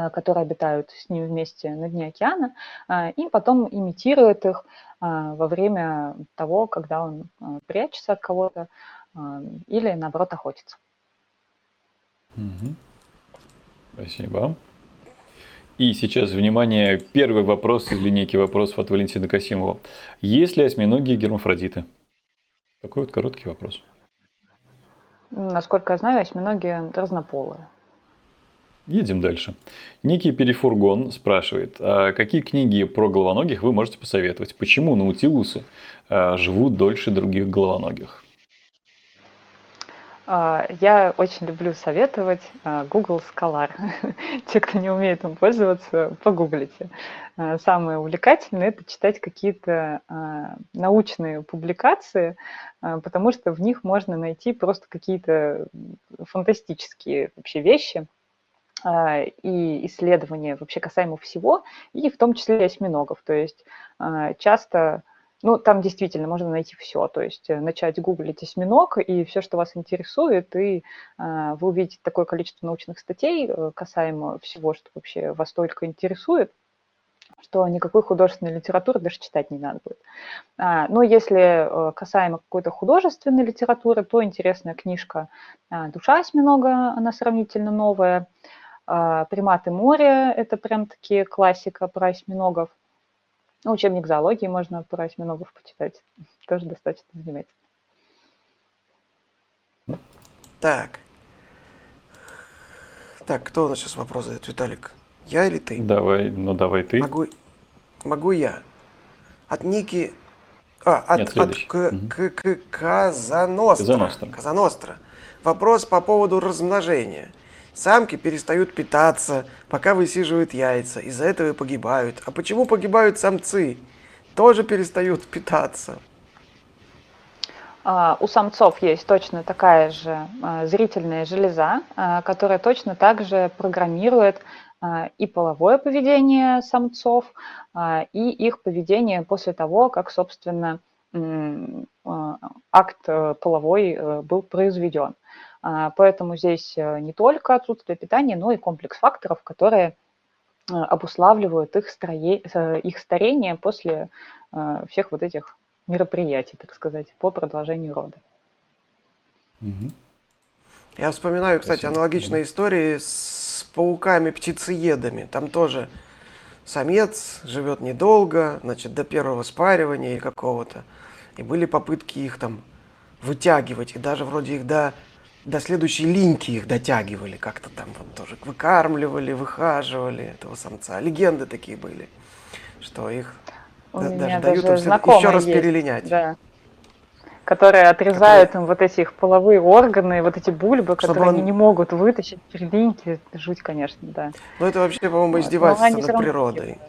которые обитают с ним вместе на дне океана, а, и потом имитирует их а, во время того, когда он а, прячется от кого-то а, или, наоборот, охотится. Спасибо. И сейчас, внимание, первый вопрос из линейки вопросов от Валентины Касимова. Есть ли осьминоги гермафродиты? Такой вот короткий вопрос. Насколько я знаю, осьминоги разнополые. Едем дальше. Некий перефургон спрашивает, а какие книги про головоногих вы можете посоветовать? Почему наутилусы а, живут дольше других головоногих? А, Я очень люблю советовать а, Google Scholar. [LAUGHS] Те, кто не умеет им пользоваться, погуглите. Самое увлекательное – это читать какие-то научные публикации, потому что в них можно найти просто какие-то фантастические вообще вещи и исследования вообще касаемо всего, и в том числе осьминогов. То есть а, часто ну, там действительно можно найти все, то есть э, начать гуглить осьминог, и все, что вас интересует, и а, вы увидите такое количество научных статей э, касаемо всего, что вообще вас только интересует, что никакой художественной литературы даже читать не надо будет. А, но если э, касаемо какой-то художественной литературы, то интересная книжка а, «Душа осьминога», она сравнительно новая, а, «Приматы моря» – это прям таки классика про осьминогов. Ну, учебник зоологии можно про осьминогов почитать. [LAUGHS] Тоже достаточно занимательно. Так. Так, кто у нас сейчас вопрос задает? Виталик, я или ты? Давай, ну давай ты. Могу, могу я. От Ники... А, от, Нет, от следующий. к, Мгм. к, к, Казаностра. Казаностра. Казаностра. Вопрос по поводу размножения. Самки перестают питаться, пока высиживают яйца. Из-за этого и погибают. А почему погибают самцы? Тоже перестают [LAUGHS] питаться. А, У самцов есть точно такая же а, зрительная железа, а, которая точно так же программирует и половое поведение самцов, и их поведение после того, как, собственно, акт э, половой э, был произведен. А, Поэтому здесь э, не только отсутствие питания, но и комплекс факторов, которые э, обуславливают их, строе- э, их старение после всех вот этих мероприятий, так сказать, по продолжению рода. Я вспоминаю, кстати, Спасибо. аналогичные истории с пауками-птицеедами. Там тоже самец живет недолго, значит, до первого спаривания или какого-то. И были попытки их там вытягивать, и даже вроде их до, до следующей линьки их дотягивали, как-то там вот тоже выкармливали, выхаживали этого самца. Легенды такие были, что их У да- даже дают им еще раз есть, перелинять. Да. Которые отрезают им вот эти их половые органы, вот эти бульбы, Чтобы которые они он- не могут вытащить, перлинки. Жуть, конечно, да. Ну это вообще, по-моему, издевательство они над природой. делают.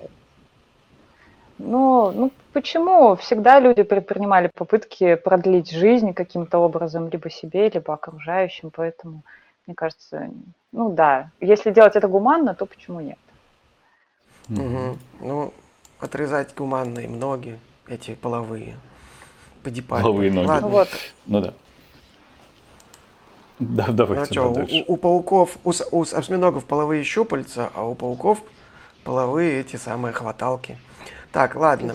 Ну, ну почему? Всегда люди предпринимали попытки продлить жизнь каким-то образом, либо себе, либо окружающим, поэтому, мне кажется, ну да, если делать это гуманно, то почему нет? Мгм. Ну, отрезать гуманные ноги, эти половые. Подипальные. Половые ноги. Ладно. Ну вот, Ну да. Да, Ну давайте что, у, у пауков, у, у осьминогов половые щупальца, а у пауков половые эти самые хваталки. Так, ладно,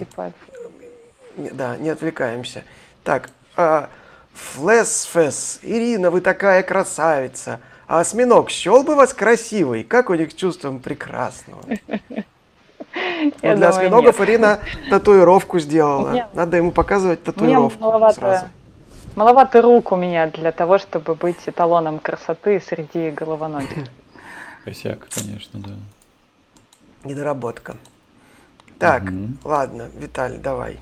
да, не отвлекаемся. Так, А, Флесфес, Ирина, вы такая красавица. А осьминог счел бы вас красивой? Как у них чувством прекрасного? [LAUGHS] Я для осьминогов нет. Ирина татуировку сделала. Нет. Надо ему показывать татуировку маловато, сразу. маловато рук у меня для того, чтобы быть эталоном красоты среди головоногих. Косяк, конечно, да. Недоработка. Так, Мгм. ладно, Виталий, давай.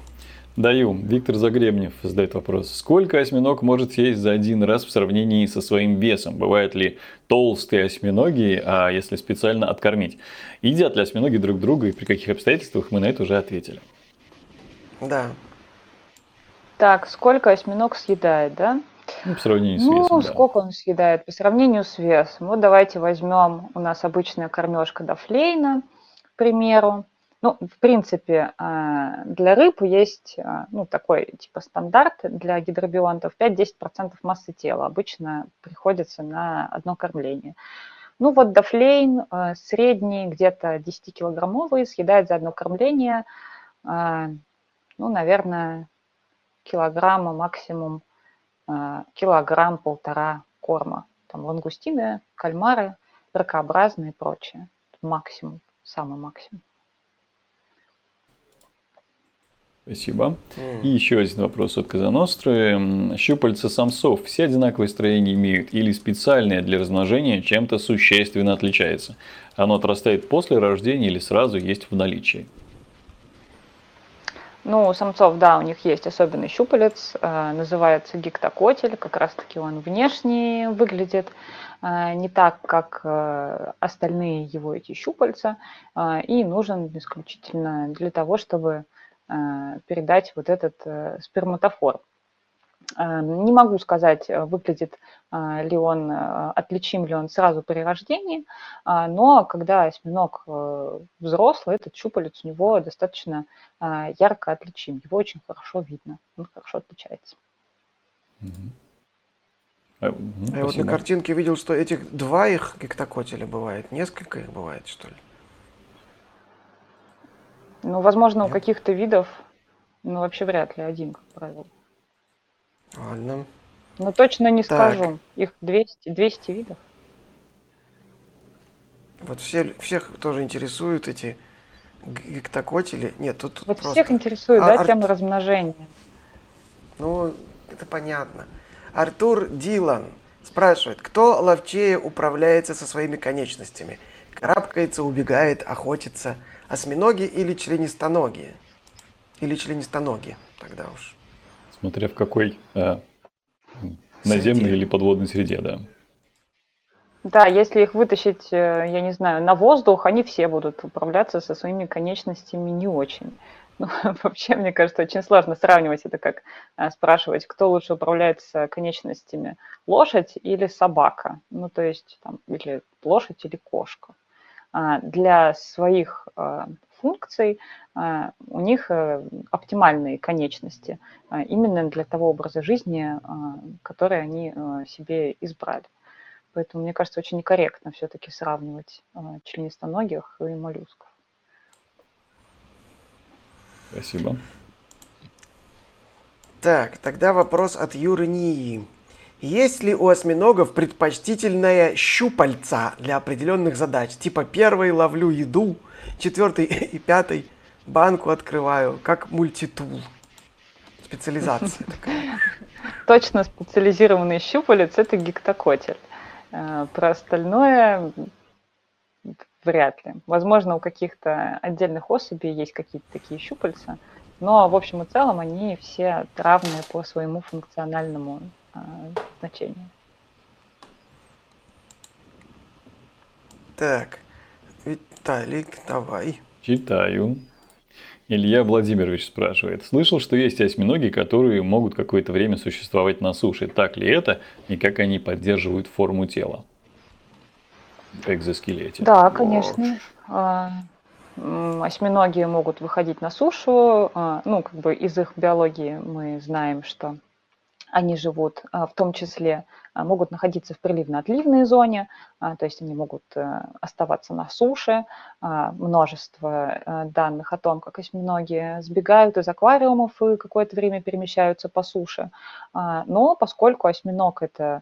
Даю. Виктор Загребнев задает вопрос. Сколько осьминог может съесть за один раз в сравнении со своим весом? Бывают ли толстые осьминоги, а если специально откормить? Едят ли осьминоги друг друга и при каких обстоятельствах мы на это уже ответили? Да. Так, сколько осьминог съедает, да? Ну, по сравнению с Ну, весом, да. сколько он съедает по сравнению с весом? Вот давайте возьмем, у нас обычная кормежка Дафлейна, к примеру. Ну, в принципе, а, для рыб есть а, ну, такой типа стандарт для гидробионтов 5-10% массы тела. Обычно приходится на одно кормление. Ну вот Дафлейн а, средний, где-то 10-килограммовый, съедает за одно кормление, ну, наверное, килограмма максимум килограмм-полтора корма. Там лангустины, кальмары, ракообразные и прочее. Максимум, самый максимум. Спасибо. М. И еще один вопрос от Казаностры. Щупальца самцов все одинаковое строение имеют или специальное для размножения чем-то существенно отличается? Оно отрастает после рождения или сразу есть в наличии? Ну, у самцов, да, у них есть особенный щупалец, э, называется гиктокотель, как раз-таки он внешне выглядит э, не так, как э, остальные его эти щупальца, и нужен исключительно для того, чтобы передать вот этот э, сперматофор. Э, Не могу сказать, э, выглядит э, ли он, э, отличим ли он сразу при рождении, но когда осьминог э, взрослый, этот щупалец у него достаточно ярко отличим. Его очень хорошо видно, он хорошо отличается. А, я вот на картинке видел, что этих два их гектокотеля бывает. Несколько их бывает, что ли? Ну, возможно, у Нет? каких-то видов, ну, вообще вряд ли один, как правило. Ладно. Но точно не Так. скажу. Их 200, 200 видов. Вот все, всех тоже интересуют эти г- гектокотели. Нет, тут Вот просто... всех интересует, А, да, Ар- тема размножения. Ну, это понятно. Артур Дилан спрашивает, кто ловчее управляется со своими конечностями? Карабкается, убегает, охотится. Осьминоги или членистоногие? Или членистоногие, тогда уж. Смотря в какой а, наземной Среде. или подводной среде, да. Да, если их вытащить, э, я не знаю, на воздух, они все будут управляться со своими конечностями не очень. [LAUGHS] Ну, вообще, мне кажется, очень сложно сравнивать это, как э, спрашивать, кто лучше управляется конечностями, лошадь или собака. Ну, то есть, там, или лошадь или кошка. А, Для своих э, функций э, у них э, оптимальные конечности, именно для того образа жизни, который они себе избрали. Поэтому, мне кажется, очень некорректно все-таки сравнивать членистоногих и моллюсков. Спасибо. Так, тогда вопрос от Юры Нии. Есть ли у осьминогов предпочтительная щупальца для определенных задач? Типа первый ловлю еду, четвертый [LAUGHS] и пятый банку открываю, как мультитул. Специализация [LAUGHS] такая. Точно специализированный щупалец – это гектокотель. Э, Про остальное вряд ли. Возможно, у каких-то отдельных особей есть какие-то такие щупальца, но в общем и целом они все равны по своему функциональному э, значению. Так, Виталик, давай. Читаю. Илья Владимирович спрашивает. Слышал, что есть осьминоги, которые могут какое-то время существовать на суше. Так ли это? И как они поддерживают форму тела? В экзоскелете. Да, конечно. А, м, Осьминоги могут выходить на сушу. а, Ну, как бы из их биологии мы знаем, что Они живут в том числе, могут находиться в приливно-отливной зоне, то есть они могут оставаться на суше. Множество данных о том, как осьминоги сбегают из аквариумов и какое-то время перемещаются по суше. Но поскольку осьминог – это а,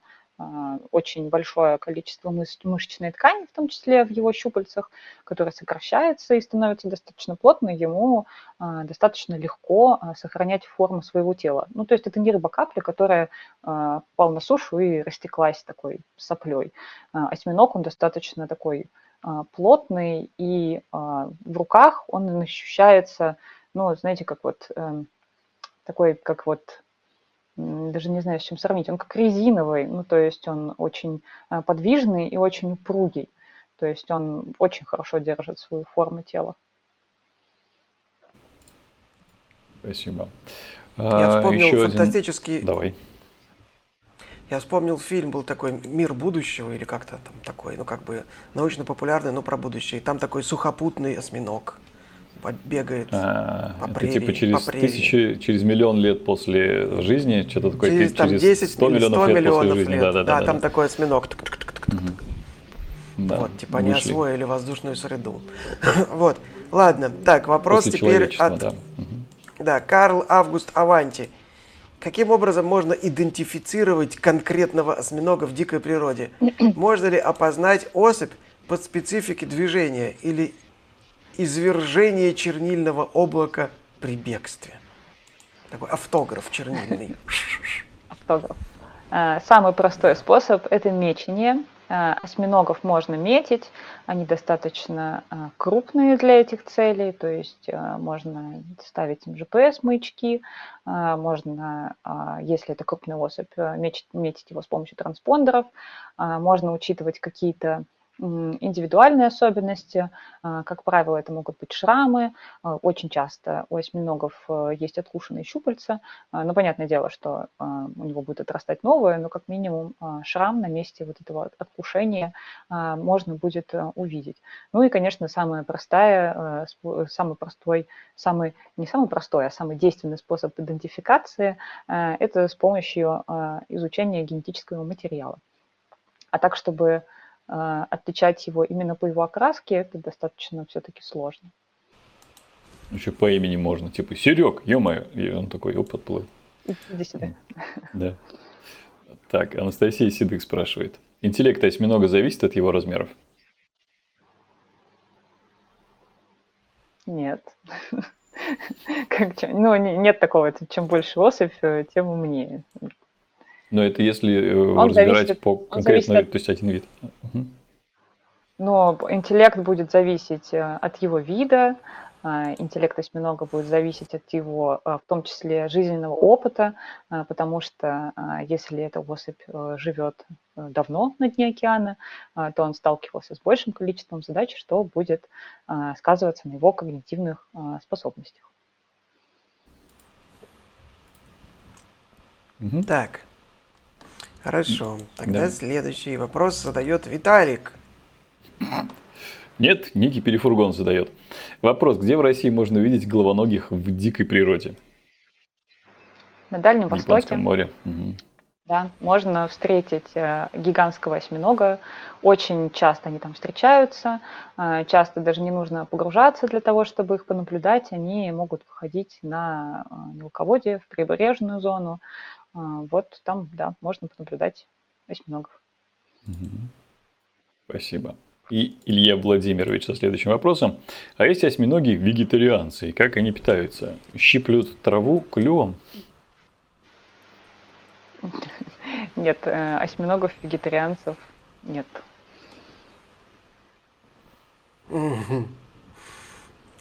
очень большое количество мышечной ткани, в том числе в его щупальцах, которая сокращается и становится достаточно плотной, ему а, достаточно легко а, сохранять форму своего тела. Ну, то есть это не рыба-капля, которая попала на сушу и растеклась такой соплей. Осьминог, он достаточно такой плотный, и в руках он ощущается, ну, знаете, как вот эм, такой, как вот даже не знаю, с чем сравнить. Он как резиновый, ну, то есть он очень э, подвижный и очень упругий. То есть он очень хорошо держит свою форму тела. Спасибо. Я а, вспомнил Еще фантастический... Один... Давай. Я вспомнил фильм, был такой «Мир будущего» или как-то там такой, ну как бы научно-популярный, но про будущее. И там такой сухопутный осьминог бегает а, по прерии, это типа через по тысячи, через миллион лет после жизни, что-то такое, через, там, через 10 100 миллионов, 100 лет миллионов после жизни. Да, да, да, да, там да. такой осьминог. Угу. Да, вот, типа вышли. не освоили воздушную среду. вот, ладно, так, вопрос после теперь от... Да. Угу. да, Карл Август Аванти. Каким образом можно идентифицировать конкретного осьминога в дикой природе? Можно ли опознать особь под специфике движения или извержение чернильного облака при бегстве. Такой автограф чернильный. [LAUGHS] Автограф. Э, самый простой способ – это мечение. Э, осьминогов можно метить, они достаточно э, крупные для этих целей, то есть можно ставить им GPS-маячки, можно, если это крупный особь, метить, его с помощью транспондеров, можно учитывать какие-то индивидуальные особенности. А, как правило, это могут быть шрамы. А, очень часто у осьминогов э, есть откушенные щупальца. А, но понятное дело, что у него будет отрастать новое, но как минимум шрам на месте вот этого откушения можно будет э, увидеть. Ну и, конечно, самая простая, э, самый простой, самый, не самый простой, а самый действенный способ идентификации – это с помощью изучения генетического материала. А так, чтобы отличать его именно по его окраске, это достаточно все-таки сложно. Еще по имени можно, типа Серег, ё-моё, и он такой, оп, отплыл. Иди сюда. [LAUGHS] Да. Так, Анастасия Сидык спрашивает. Интеллект осьминога зависит от его размеров? Нет. [LAUGHS] Как, ну, нет такого, чем больше особь, э, тем умнее. Но это если э, он разбирать зависит, по конкретно, от... то есть один вид. Угу. Но интеллект будет зависеть э, от его вида, а, интеллект осьминога будет зависеть от его, э, в том числе, жизненного опыта, потому что если эта особь живет давно на дне океана, то он сталкивался с большим количеством задач, что будет сказываться на его когнитивных способностях. Так, Хорошо. Тогда да. следующий вопрос задает Виталик. Нет, Ники Перефургон задает. Вопрос, где в России можно увидеть головоногих в дикой природе? На Дальнем Востоке. В Японском море. Угу. Да, можно встретить э, гигантского осьминога. Очень часто они там встречаются. Э, часто даже не нужно погружаться для того, чтобы их понаблюдать. Они могут выходить на э, мелководье, в прибрежную зону. А, вот там, да, можно понаблюдать осьминогов. Спасибо. И Илья Владимирович со следующим вопросом. А есть осьминоги вегетарианцы, и как они питаются? Щиплют траву клювом? Нет, э, осьминогов вегетарианцев нет.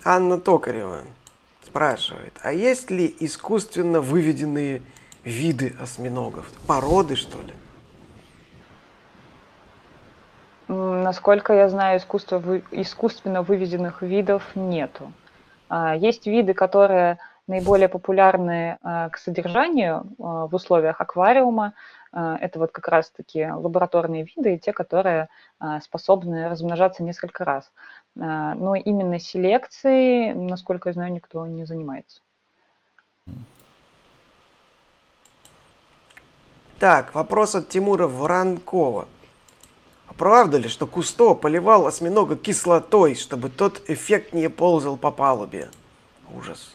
Анна Токарева спрашивает, а есть ли искусственно выведенные виды осьминогов? Породы, что ли? Насколько я знаю, искусство, искусственно выведенных видов нету. А, есть виды, которые наиболее популярны а, к содержанию а, в условиях аквариума. Это вот как раз-таки лабораторные виды, те, которые способны размножаться несколько раз. Но именно селекцией, насколько я знаю, никто не занимается. Так, вопрос от Тимура Воронкова. А правда ли, что Кусто поливал осьминога кислотой, чтобы тот эффектнее ползал по палубе? Ужас.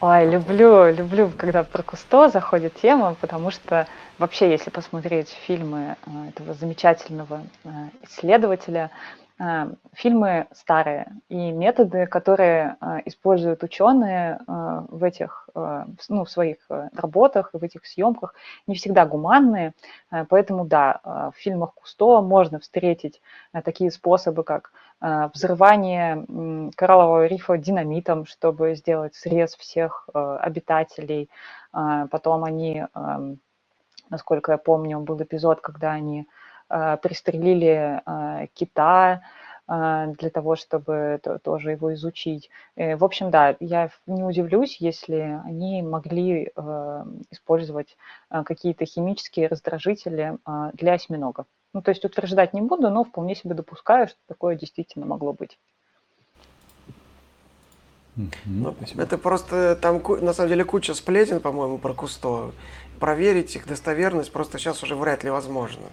Ой, люблю, люблю, когда про Кусто заходит тема, потому что вообще, если посмотреть фильмы э, этого замечательного э, исследователя, фильмы старые и методы, которые используют ученые в этих, ну, в своих работах, в этих съемках, не всегда гуманные. Поэтому да, в фильмах Кусто можно встретить такие способы, как Э, взрывание кораллового рифа динамитом, чтобы сделать срез всех э, обитателей. Э, потом они, эм, насколько я помню, был эпизод, когда они пристрелили кита для того, чтобы тоже его изучить. В общем, да, я не удивлюсь, если они могли использовать какие-то химические раздражители для осьминогов. Ну, то есть утверждать не буду, но вполне себе допускаю, что такое действительно могло быть. Ну, это просто там на самом деле куча сплетен, по-моему, про Кусто. Проверить их достоверность просто сейчас уже вряд ли возможно.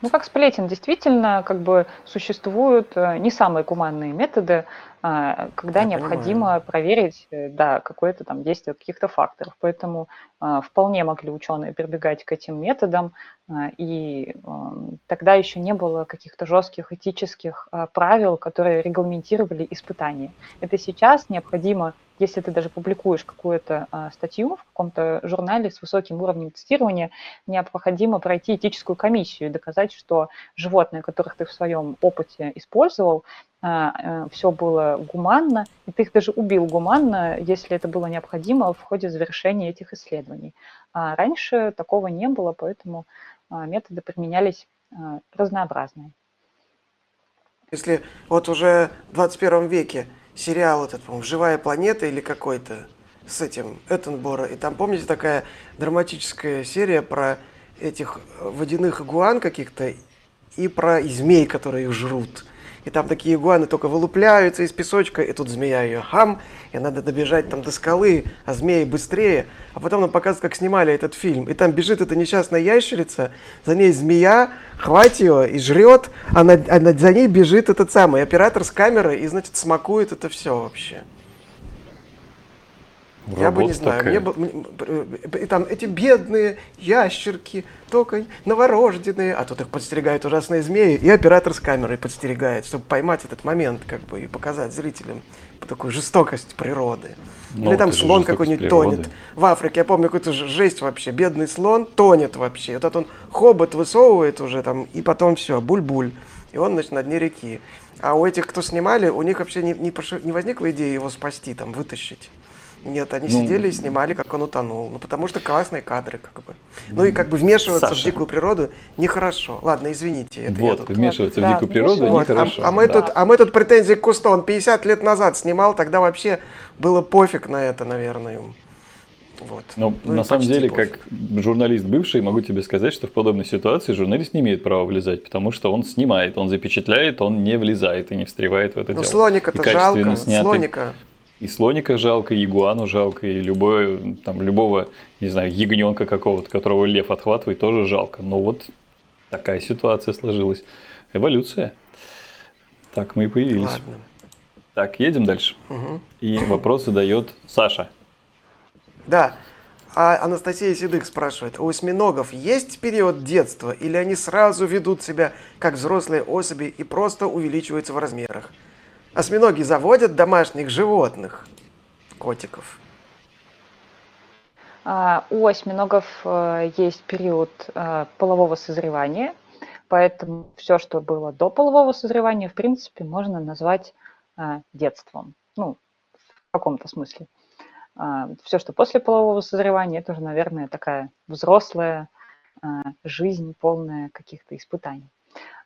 Ну, как сплетен, действительно, как бы существуют э, не самые гуманные методы, когда Я необходимо проверить э, да, какое-то там действие каких-то факторов. Поэтому а, вполне могли ученые прибегать к этим методам, а, и тогда еще не было каких-то жестких этических правил, которые регламентировали испытания. Это сейчас необходимо если ты даже публикуешь какую-то а, статью в каком-то журнале с высоким уровнем цитирования, необходимо пройти этическую комиссию и доказать, что животные, которых ты в своем опыте использовал, а, все было гуманно, и ты их даже убил гуманно, если это было необходимо в ходе завершения этих исследований. А раньше такого не было, поэтому а, методы применялись а, разнообразные. Если вот уже в 21 веке сериал этот, по-моему, «Живая планета» или какой-то с этим Эттенбора. И там, помните, такая драматическая серия про этих водяных игуан каких-то и про змей, которые их жрут и там такие игуаны только вылупляются из песочка, и тут змея ее хам, и надо добежать там до скалы, а змеи быстрее. А потом нам показывают, как снимали этот фильм. И там бежит эта несчастная ящерица, за ней змея, хватит ее и жрет, а, над, а за ней бежит этот самый оператор с камерой, и, значит, смакует это все вообще. Я бы не знаю, мне бы, и там эти бедные ящерки, только новорожденные, а тут их подстерегают ужасные змеи, и оператор с камерой подстерегает, чтобы поймать этот момент, как бы, и показать зрителям такую жестокость природы. Ну, Или там слон какой-нибудь тонет. В Африке, я помню, какую-то жесть вообще. Бедный слон тонет вообще. Вот он хобот высовывает уже там, и потом все, буль-буль. И он, значит, на дне реки. А у этих, кто снимали, у них вообще не, не, не возникла идея его спасти, там, вытащить. Нет, они ну, сидели и снимали, как он утонул. Ну, потому что классные кадры, как бы. Ну и как бы вмешиваться Саша. в дикую природу нехорошо. Ладно, извините. Это вот, тут... вмешиваться да, в дикую природу вот. нехорошо. А, а, мы да. тут, а мы тут претензии к Кусто. Он 50 лет назад снимал, тогда вообще было пофиг на это, наверное. Вот. Но ну, на самом деле, пофиг. как журналист бывший, могу тебе сказать, что в подобной ситуации журналист не имеет права влезать, потому что он снимает, он запечатляет, он не влезает и не встревает в это ну, дело. слоника-то жалко, снятый... слоника и слоника жалко, и игуану жалко, и любое, там, любого, не знаю, ягненка какого-то, которого лев отхватывает, тоже жалко. Но вот такая ситуация сложилась. Эволюция. Так мы и появились. Ладно. Так, едем дальше. Угу. И вопрос задает Саша. Да. А Анастасия Седых спрашивает, у осьминогов есть период детства, или они сразу ведут себя как взрослые особи и просто увеличиваются в размерах? Осьминоги заводят домашних животных, котиков. А, у осьминогов э, есть период э, полового созревания, поэтому все, что было до полового созревания, в принципе, можно назвать э, детством. Ну, в каком-то смысле. А, все, что после полового созревания, это уже, наверное, такая взрослая жизнь, полная каких-то испытаний.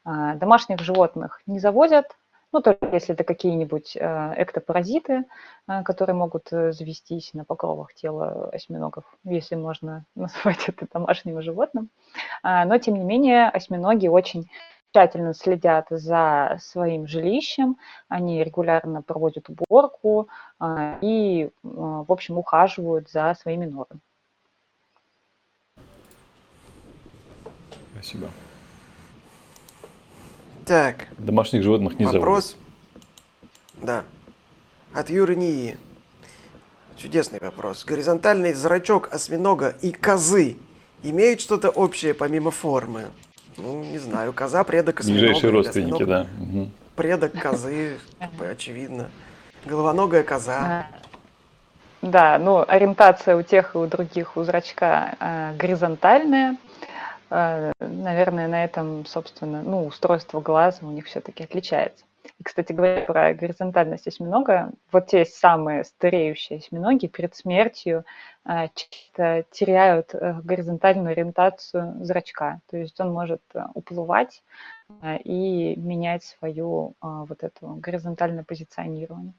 А, домашних животных не заводят, ну, только если это какие-нибудь э, эктопаразиты, э, которые могут э, завестись на покровах тела осьминогов, если можно [LAUGHS] назвать это домашним животным. А, но, тем не менее, осьминоги очень тщательно следят за своим жилищем, они регулярно проводят уборку и, в общем, ухаживают за своими норами. Спасибо. Так, Домашних животных не зовут. вопрос. Да. От Юры Нии. Чудесный вопрос. Горизонтальный зрачок осьминога и козы имеют что-то общее помимо формы? Ну, не знаю. Коза предок осьминога. Ближайшие родственники, осьминог да. Мгм. Предок козы, очевидно. Головоногая коза. Да, ну, ориентация у тех и у других у зрачка а, горизонтальная. А, Наверное, на этом, собственно, ну, устройство глаза у них все-таки отличается. И, кстати говоря, про горизонтальность осьминога, вот те самые стареющие осьминоги перед смертью а, часто теряют э, горизонтальную ориентацию зрачка. То есть он может э, уплывать а, и менять свою вот эту горизонтальное позиционирование.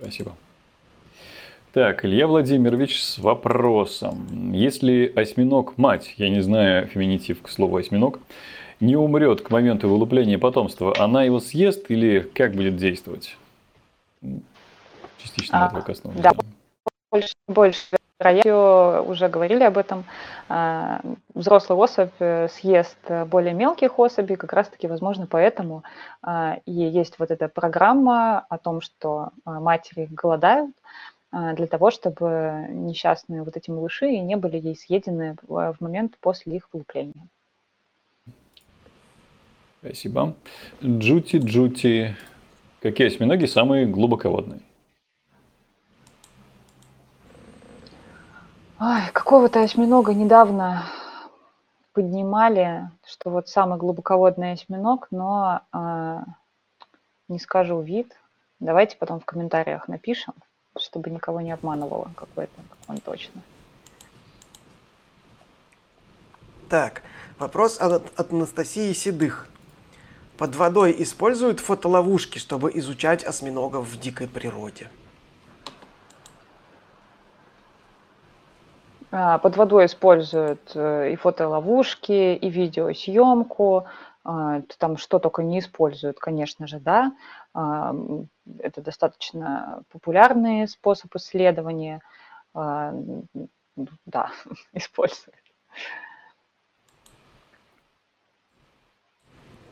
Спасибо. Так, Илья Владимирович с вопросом. Если осьминог мать, я не знаю феминитив к слову осьминог, не умрет к моменту вылупления потомства, она его съест или как будет действовать? Частично А, этого коснулся. да. больше, больше вероятностью, уже говорили об этом, а, взрослый особь э, съест более мелких особей, как раз-таки, возможно, поэтому а, и есть вот эта программа о том, что а, матери голодают, для того, чтобы несчастные вот эти малыши не были ей съедены в в момент после их вылупления. Спасибо. Джути, Джути. Какие осьминоги самые глубоководные? Ой, какого-то осьминога недавно поднимали, что вот самый глубоководный осьминог, но а, не скажу вид. Давайте потом в комментариях напишем, чтобы никого не обманывало, какой это, какой он точно. Так, вопрос от, от Анастасии Седых. Под водой используют фотоловушки, чтобы изучать осьминогов в дикой природе? А, Под водой используют э, и фотоловушки, и видеосъемку. А, Там что только не используют, конечно же, да. А, Это достаточно популярный способ исследования. А, Да, [LAUGHS] используют.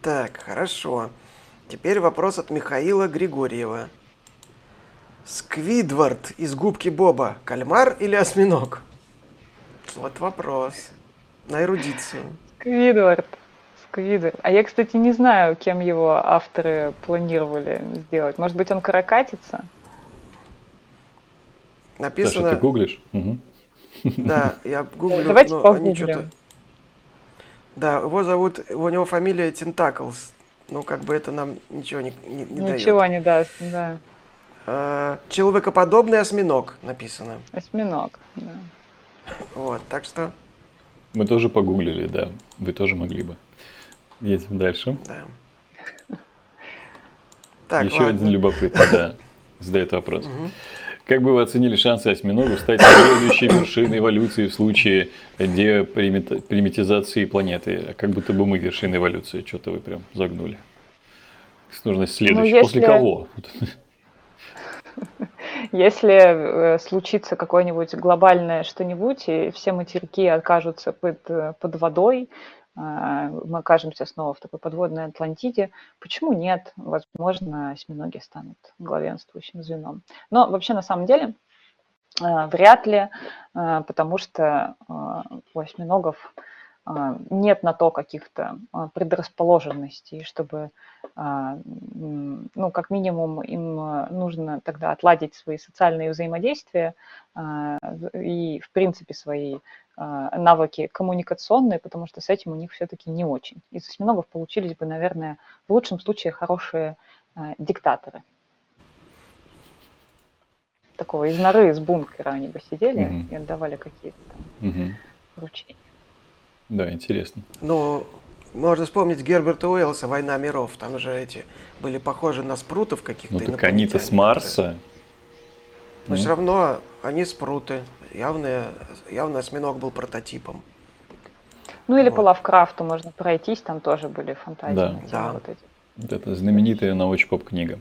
Так, хорошо. Теперь вопрос от Михаила Григорьева. Сквидвард из губки Боба. Кальмар или осьминог? Вот вопрос. На эрудицию. Сквидвард. Сквидвард. А я, кстати, не знаю, кем его авторы планировали сделать. Может быть, он каракатица? Саша, Написано... ты гуглишь? Мгм. Да, я гуглю, Давайте но они погуглим. что-то... Да, его зовут... У него фамилия Тентаклс. Ну, как бы это нам ничего не, не, не дает. Ничего не даст, да. А, человекоподобный осьминог написано. Осьминог, да. Вот, так что, Мы тоже погуглили, да. Вы тоже могли бы. Едем дальше. да. Так, Еще ладно. один любопытный, да, задает вопрос. Как бы вы оценили шансы осьминогу стать следующей вершиной эволюции в случае депримитизации планеты? А как будто бы мы вершина эволюции? Что-то вы прям загнули. Нужно следующий. Ну, После если- кого? [LAUGHS] Если э, случится какое-нибудь глобальное что-нибудь, и все материки окажутся под, э, под водой, мы окажемся снова в такой подводной Атлантиде, почему нет? Возможно, осьминоги станут главенствующим звеном. Но вообще, на самом деле, э, вряд ли, э, потому что у осьминогов нет на то каких-то предрасположенностей, чтобы а, ну, как минимум, им нужно тогда отладить свои социальные взаимодействия а, и, в принципе, свои а, навыки коммуникационные, потому что с этим у них все-таки не очень. Из осьминогов получились бы, наверное, в лучшем случае хорошие а, диктаторы. Такого из норы, из бункера они бы сидели Мгм. и отдавали какие-то там Мгм. поручения. Да, интересно. Ну, можно вспомнить Герберта Уэллса «Война миров». Там же эти были похожи на спрутов каких-то. Ну так они-то с. Марса. Но Ну. все равно они спруты. Явно, явно осьминог был прототипом. Ну или Вот. по Лавкрафту можно пройтись, там тоже были фантазии. Да. Да. вот эти. Вот это знаменитая научпоп книга.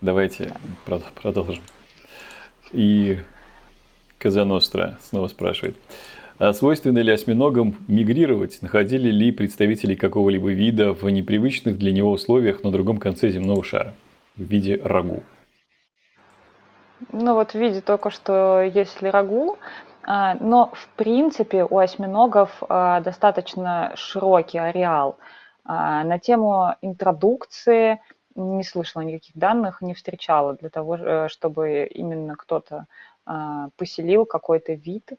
Давайте прод- продолжим. И Казаностра снова спрашивает. А свойственно ли осьминогам мигрировать? Находили ли представителей какого-либо вида в непривычных для него условиях на другом конце земного шара в виде рагу? Ну вот в виде только что если рагу, а, но в принципе у осьминогов а, достаточно широкий ареал. А, на тему интродукции не слышала никаких данных, не встречала для того, э, чтобы именно кто-то поселил какой-то вид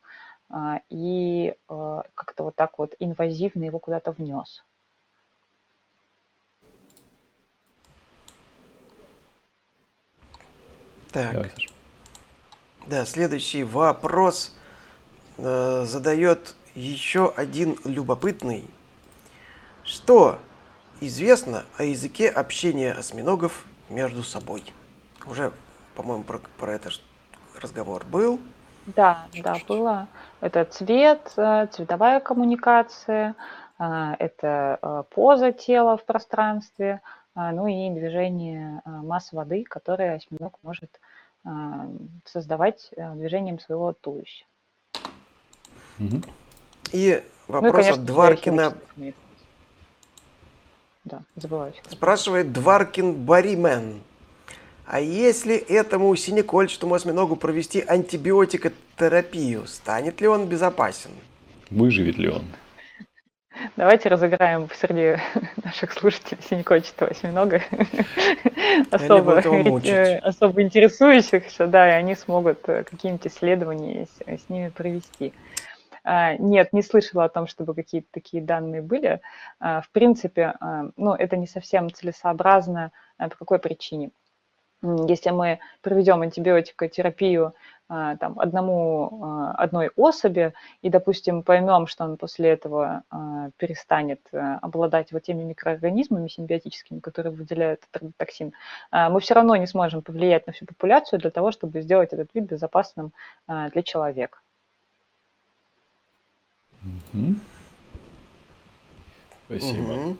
и э, как-то вот так вот инвазивно его куда-то внес. Так. Да, следующий вопрос э, задает еще один любопытный. Что известно о языке общения осьминогов между собой? Уже, по-моему, про, про это разговор был. Да, да, было. Это цвет, э, цветовая коммуникация, э, это э, поза тела в пространстве, ну и движение масс воды, которое осьминог может создавать движением своего туловища. И ну вопрос ну, конечно, от Дваркина. Да, забываю. Спрашивает Дваркин Баримен. А если этому синекольчатому осьминогу провести антибиотикотерапию, станет ли он безопасен? Выживет ли он? Давайте разыграем среди [LAUGHS] наших слушателей синекольчатого осьминога особо, особо интересующихся, да, и они смогут э, какие-нибудь исследования с, с ними провести. А, нет, не слышала о том, чтобы какие-то такие данные были. А, в принципе, а, ну, это не совсем целесообразно. По какой причине? Если мы проведем антибиотикотерапию там, одному, одной особи и, допустим, поймем, что он после этого перестанет обладать вот теми микроорганизмами симбиотическими, которые выделяют этот токсин, мы все равно не сможем повлиять на всю популяцию для того, чтобы сделать этот вид безопасным для человека. Угу. Спасибо. Угу.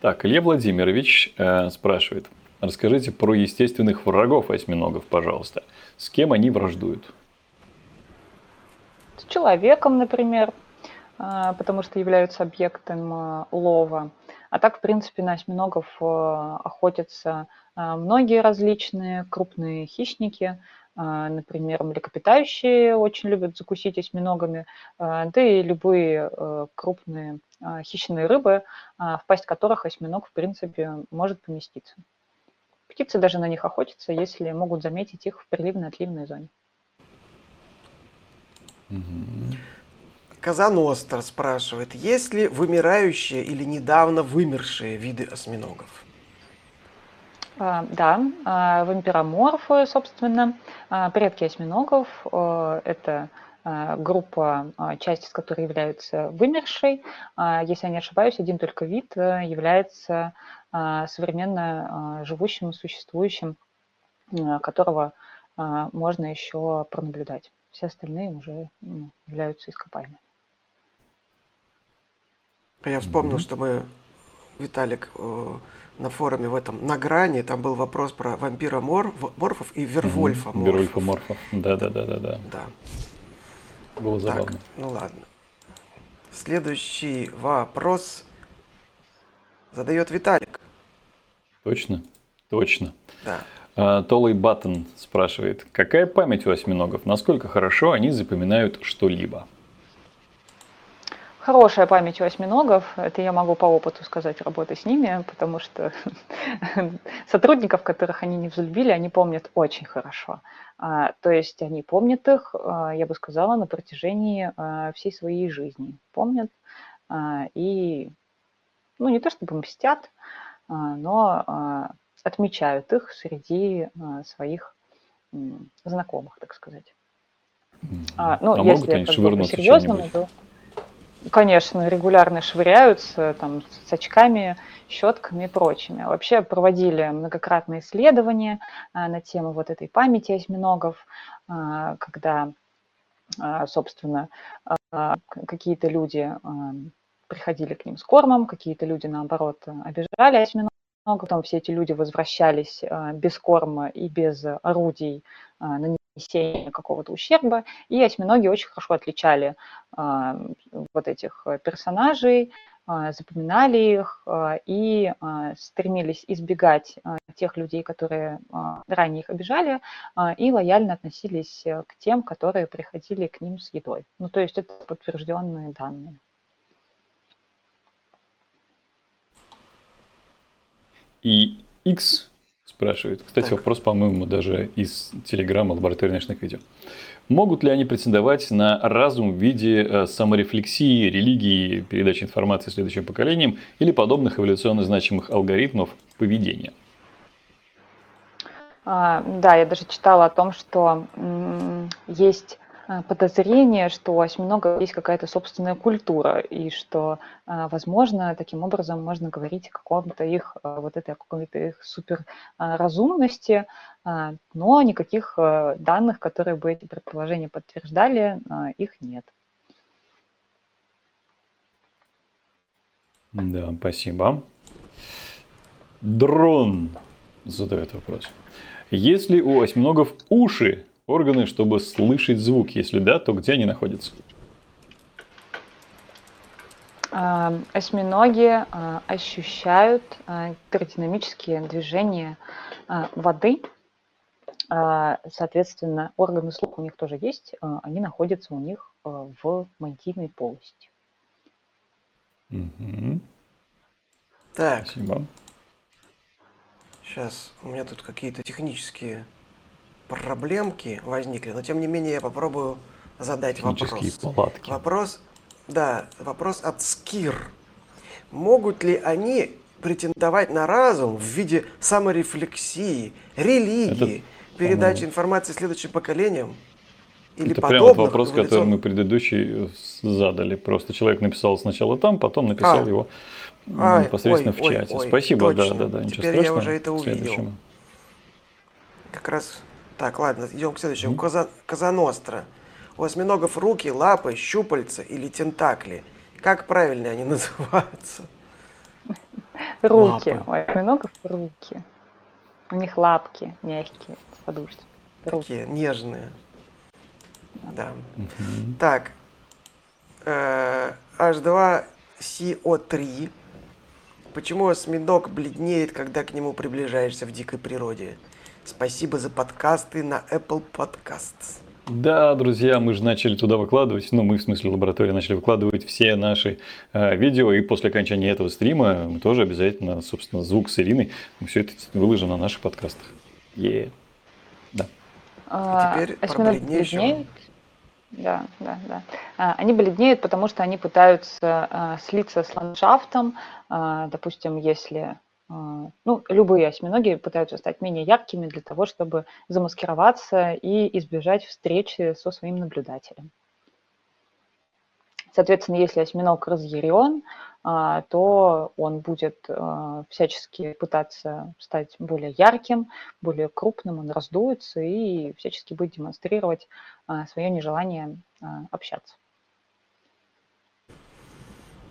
Так, Илья Владимирович э, спрашивает. Расскажите про естественных врагов осьминогов, пожалуйста. С кем они враждуют? С человеком, например, э, потому что являются объектом э, лова. А так, в принципе, на осьминогов э, охотятся многие различные крупные хищники – а, например, млекопитающие очень любят закусить осьминогами, а, да и любые крупные а, хищные рыбы, в пасть которых осьминог, в принципе, может поместиться. Птицы даже на них охотятся, если могут заметить их в приливно-отливной зоне. Казаностр спрашивает, есть ли вымирающие или недавно вымершие виды осьминогов? А, да, а, вампироморфы, собственно, а, предки осьминогов – это группа, часть из которой является вымершей. Если я не ошибаюсь, один только вид э, является современно живущим, существующим, которого можно еще пронаблюдать. Все остальные уже ну, являются ископаемыми. Я вспомнил, что мы, Виталик, э, на форуме в этом, на грани, там был вопрос про вампира мор, морфов и вервольфа морфов. Вервольфа морфов, да-да-да-да. Да. Было забавно. Так, ну ладно. Следующий вопрос задает Виталик. Точно? Точно. Да. А, Толый Баттон спрашивает, какая память у осьминогов? Насколько хорошо они запоминают что-либо? Хорошая память у осьминогов, это я могу по опыту сказать работы с ними, потому что [LAUGHS] сотрудников, которых они не взлюбили, они помнят очень хорошо. А, то есть они помнят их, а, я бы сказала, на протяжении всей своей жизни. Помнят и, ну не то чтобы мстят, но отмечают их среди своих знакомых, так сказать. А, ну, а если могут они по-серьезному, то... Конечно, регулярно швыряются там, с очками, щетками и прочими. Вообще проводили многократные исследования а, на тему вот этой памяти осьминогов, а, когда, а, собственно, а, какие-то люди а, приходили к ним с кормом, какие-то люди, наоборот, обижали осьминогов, потом все эти люди возвращались а, без корма и без орудий на нанесения какого-то ущерба, и осьминоги очень хорошо отличали вот этих персонажей, запоминали их и стремились избегать тех людей, которые ранее их обижали, и лояльно относились э, к тем, которые приходили к ним с едой. Ну, то есть это подтвержденные данные. И X спрашивает. Кстати, так. вопрос, по-моему, даже из телеграмма лаборатории ночных видео. Могут ли они претендовать на разум в виде э, саморефлексии, религии, передачи информации следующим поколениям или подобных эволюционно значимых алгоритмов поведения? А, да, я даже читала о том, что есть подозрение, что у осьминога есть какая-то собственная культура, и что, а, возможно, таким образом можно говорить о каком-то их, а, вот этой какой-то их суперразумности, но никаких данных, которые бы эти предположения подтверждали, их нет. Да, спасибо. Дрон задает вопрос. Есть ли у осьминогов уши, органы, чтобы слышать звук? Если да, то где они находятся? А, осьминоги а, ощущают а, гидродинамические движения воды. Соответственно, органы слуха у них тоже есть. Они находятся у них в мантийной полости. Угу. Так. Спасибо. Сейчас у меня тут какие-то технические проблемки возникли, но тем не менее я попробую задать вопрос. Палатки. Вопрос, да, вопрос от Скир. Могут ли они претендовать на разум в виде саморефлексии, религии, Это, передачи информации следующим поколениям? Или Это прямо вопрос, эволюцион... который мы предыдущий задали. Просто человек написал сначала там, потом написал а. его а, непосредственно ой, в чате. Ой, Спасибо, точно. да, да, да. Ничего Теперь страшного. я уже это увидел. Как раз так, ладно, идем к следующему. Mm-hmm. Казаностра. У осьминогов руки, лапы, щупальца или тентакли. Как правильно они [LAUGHS] называются? Руки. Лапы. У осьминогов руки. У них лапки мягкие, подушки. Такие нежные. Да. Угу. Так. Э, H2CO3. Почему осьминог бледнеет, когда к нему приближаешься в дикой природе? Спасибо за подкасты на Apple Podcasts. Да, друзья, мы же начали туда выкладывать, ну, мы в смысле лаборатории начали выкладывать все наши э, видео, и после окончания этого стрима мы тоже обязательно, собственно, звук с Ириной, мы все это выложим на наших подкастах. Е, да. А, а теперь про бледнеют. Да, да, да. А, они бледнеют, потому что они пытаются а, слиться с ландшафтом. А, допустим, если а, ну, любые осьминоги пытаются стать менее яркими для того, чтобы замаскироваться и избежать встречи со своим наблюдателем. Соответственно, если осьминог разъярен, а, то он будет а, всячески пытаться стать более ярким, более крупным, он раздуется и всячески будет демонстрировать свое нежелание общаться.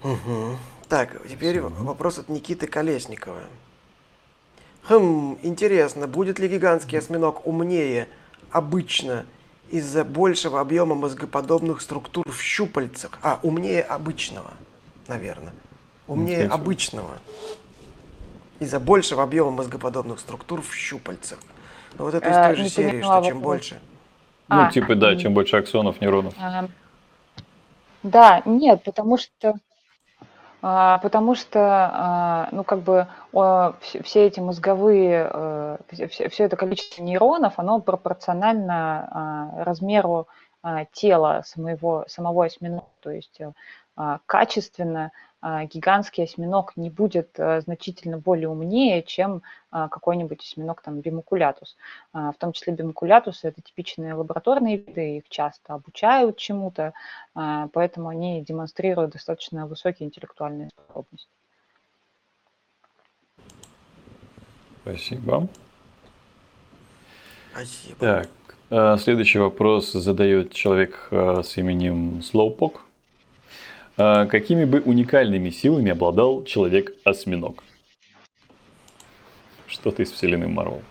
Угу. Так, теперь Спасибо. вопрос от Никиты Колесникова. Хм, интересно, будет ли гигантский осьминог умнее обычно из-за большего объема мозгоподобных структур в щупальцах? А, умнее обычного, наверное. Умнее Интересно. обычного. Из-за большего объема мозгоподобных структур в щупальцах. Ну, вот это из той же серии, что чем больше. Ну, а, типа, да, чем больше аксонов, нейронов. Да, нет, потому что а, потому что, а, ну, как бы все эти мозговые, э, все это количество нейронов, оно пропорционально а, размеру тела самого, самого осьминога. То есть э, качественно а, гигантский осьминог не будет э, значительно более умнее, чем а, какой-нибудь осьминог там бимукулятус. А, в том числе бимукулятусы это типичные лабораторные виды, их часто обучают чему-то, поэтому они демонстрируют достаточно высокие интеллектуальные способности. Спасибо. Спасибо. Так, следующий вопрос задает человек с именем Slowpoke. А какими бы уникальными силами обладал человек-осьминог? Что-то из вселенной Марвел.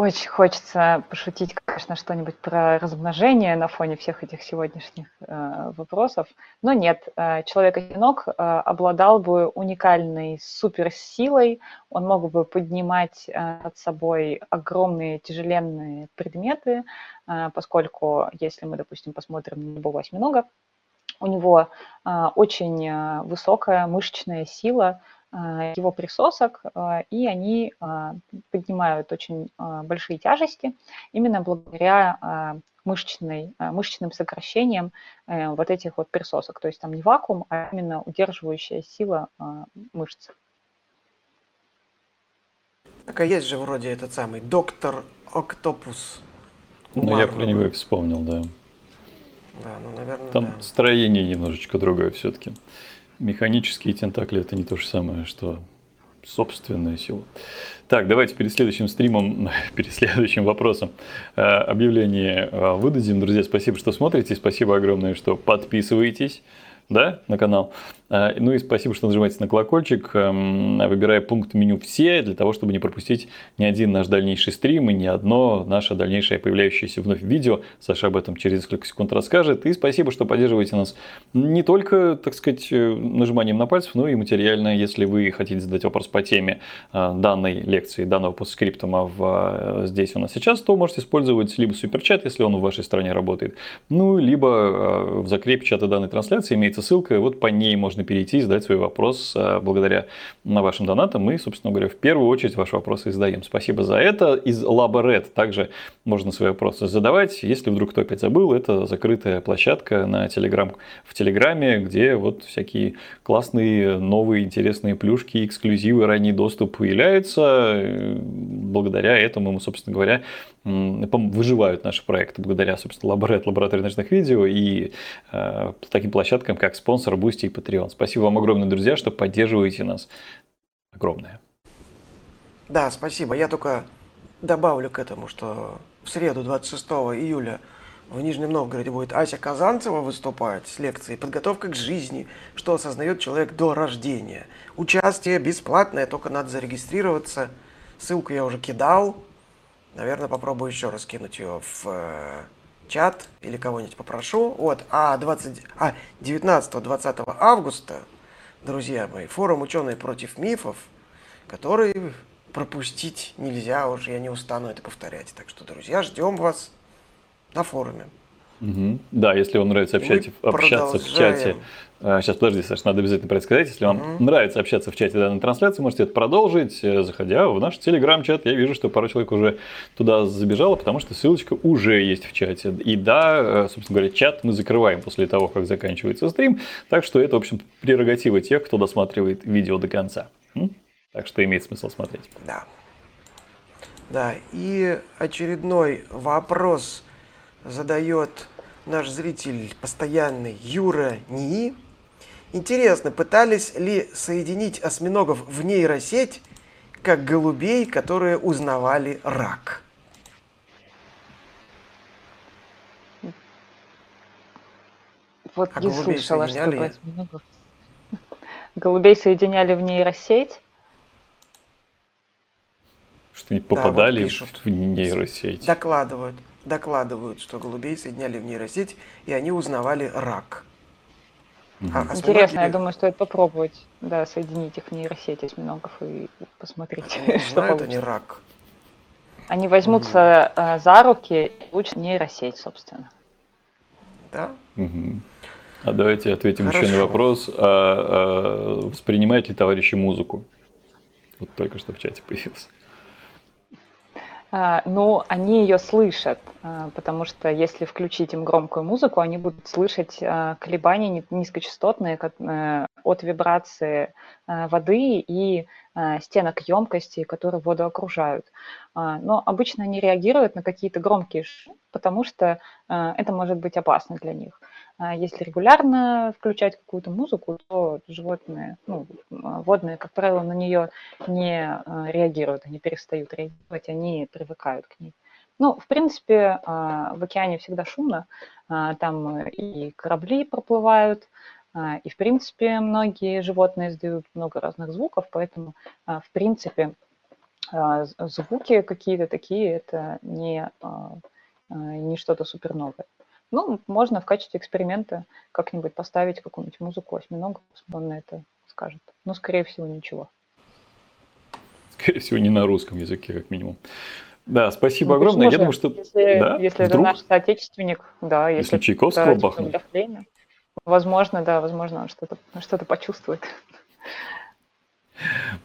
Очень хочется пошутить, конечно, что-нибудь про размножение на фоне всех этих сегодняшних э, вопросов, но нет. Э, Человек-одинок э, обладал бы уникальной суперсилой, он мог бы поднимать э, над собой огромные тяжеленные предметы, э, поскольку, если мы, допустим, посмотрим на любого осьминога, у него э, очень э, высокая мышечная сила, его присосок, а, и они а, поднимают очень большие тяжести именно благодаря мышечной, мышечным сокращениям э, вот этих вот присосок. То есть там не вакуум, а именно удерживающая сила мышц. Так а есть же вроде этот самый доктор Октопус. Ну, я про него и вспомнил, да. Да, ну, наверное, Там да. строение немножечко другое все-таки. Механические тентакли это не то же самое, что собственная сила. Так, давайте перед следующим стримом, [LAUGHS] перед следующим вопросом э, объявление э, выдадим. Друзья, спасибо, что смотрите, спасибо огромное, что подписываетесь да, на канал. А, ну и спасибо, что нажимаете на колокольчик, эм, выбирая пункт меню «Все», для того, чтобы не пропустить ни один наш дальнейший стрим и ни одно наше дальнейшее появляющееся вновь видео. Саша об этом через несколько секунд расскажет. И спасибо, что поддерживаете нас не только, так сказать, э, нажиманием на пальцев, но и материально, если вы хотите задать вопрос по теме э, данной лекции, данного постскриптума в, э, здесь у нас сейчас, то можете использовать либо суперчат, если он в вашей стране работает, ну, либо в закрепе чата данной трансляции имеется ссылка, вот по ней можно можно перейти и задать свой вопрос э, благодаря на вашим донатам. Мы, собственно говоря, в первую очередь ваши вопросы и задаем. Спасибо за это. Из Лаборет также можно свои вопросы задавать. Если вдруг кто опять забыл, это закрытая площадка на Телеграм, в Телеграме, где вот всякие классные, новые, интересные плюшки, эксклюзивы, ранний доступ появляются. Благодаря этому мы, собственно говоря, выживают наши проекты благодаря, собственно, Лаборет, лаборатории ночных видео и э, таким площадкам, как спонсор, Boosty и Patreon. Спасибо вам огромное, друзья, что поддерживаете нас. Огромное. Да, спасибо. Я только добавлю к этому, что в среду, 26 июля, в Нижнем Новгороде будет Ася Казанцева выступать с лекцией «Подготовка к жизни. Что осознает человек до рождения». Участие бесплатное, только надо зарегистрироваться. Ссылку я уже кидал. Наверное, попробую еще раз кинуть ее в э, чат или кого-нибудь попрошу. Вот, а, 20, а 19-20 августа, друзья мои, форум «Ученые против мифов», который пропустить нельзя, уже я не устану это повторять. Так что, друзья, ждем вас на форуме. Угу. Да, если вам нравится общаться, общаться в чате. Сейчас, подожди, Саша, надо обязательно про это сказать. Если вам угу. нравится общаться в чате данной трансляции, можете это продолжить, э, заходя в наш телеграм-чат. Я вижу, что пару человек уже туда забежало, потому что ссылочка уже есть в чате. И да, э, собственно говоря, чат мы закрываем после того, как заканчивается стрим. Так что это, в общем, прерогатива тех, кто досматривает видео до конца. Так что имеет смысл смотреть. Да. Да, и очередной вопрос задает наш зритель постоянный Юра НИИ. Интересно, пытались ли соединить осьминогов в нейросеть, как голубей, которые узнавали рак? Вот а не слышала, что осьминогов. [LAUGHS] Голубей соединяли в нейросеть. Что они попадали да, вот в нейросеть. Докладывают докладывают, что голубей соединяли в нейросеть, и они узнавали рак. Угу. А Интересно, я думаю, стоит попробовать, да, соединить их в нейросеть осьминогов и посмотреть, они [LAUGHS] что знают получится. они рак. Они возьмутся угу. за руки и учат нейросеть, собственно. Да? Угу. А давайте ответим Хорошо. еще на вопрос. А, а, воспринимают ли товарищи музыку? Вот только что в чате появился. А, но они ее слышат, а, потому что если включить им громкую музыку, они будут слышать а, колебания низкочастотные э, от вибрации воды и стенок емкости, которые воду окружают. Но обычно они реагируют на какие-то громкие шумы, потому что это может быть опасно для них. А если регулярно включать какую-то музыку, то животные, ну, водные, как правило, на нее не а, реагируют, они перестают реагировать, они привыкают к ней. Ну, в принципе, а, в океане всегда шумно, там и корабли проплывают, и, в принципе, многие животные издают много разных звуков, поэтому, в принципе, а, звуки какие-то такие, это не, а, а, не что-то супер новое. Ну, можно в качестве эксперимента как-нибудь поставить какую-нибудь музыку осьминога, он на это скажет. Но, скорее всего, ничего. Скорее всего, не на русском языке, как минимум. Да, спасибо ну, огромное. Я думаю, что... Если, да? если это наш соотечественник, да. Если, если Чайковского бахнуть. Возможно, да, возможно, он что-то что почувствует.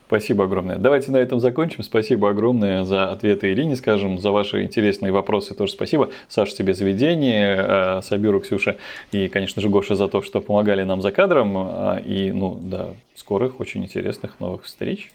Спасибо огромное. Давайте на этом закончим. Спасибо огромное за ответы Ирине, скажем, за ваши интересные вопросы тоже спасибо. Саша, тебе за ведение, э, Сабиру, Ксюша и, конечно же, Гоша за то, что помогали нам за кадром. А, и, ну, до скорых, очень интересных новых встреч.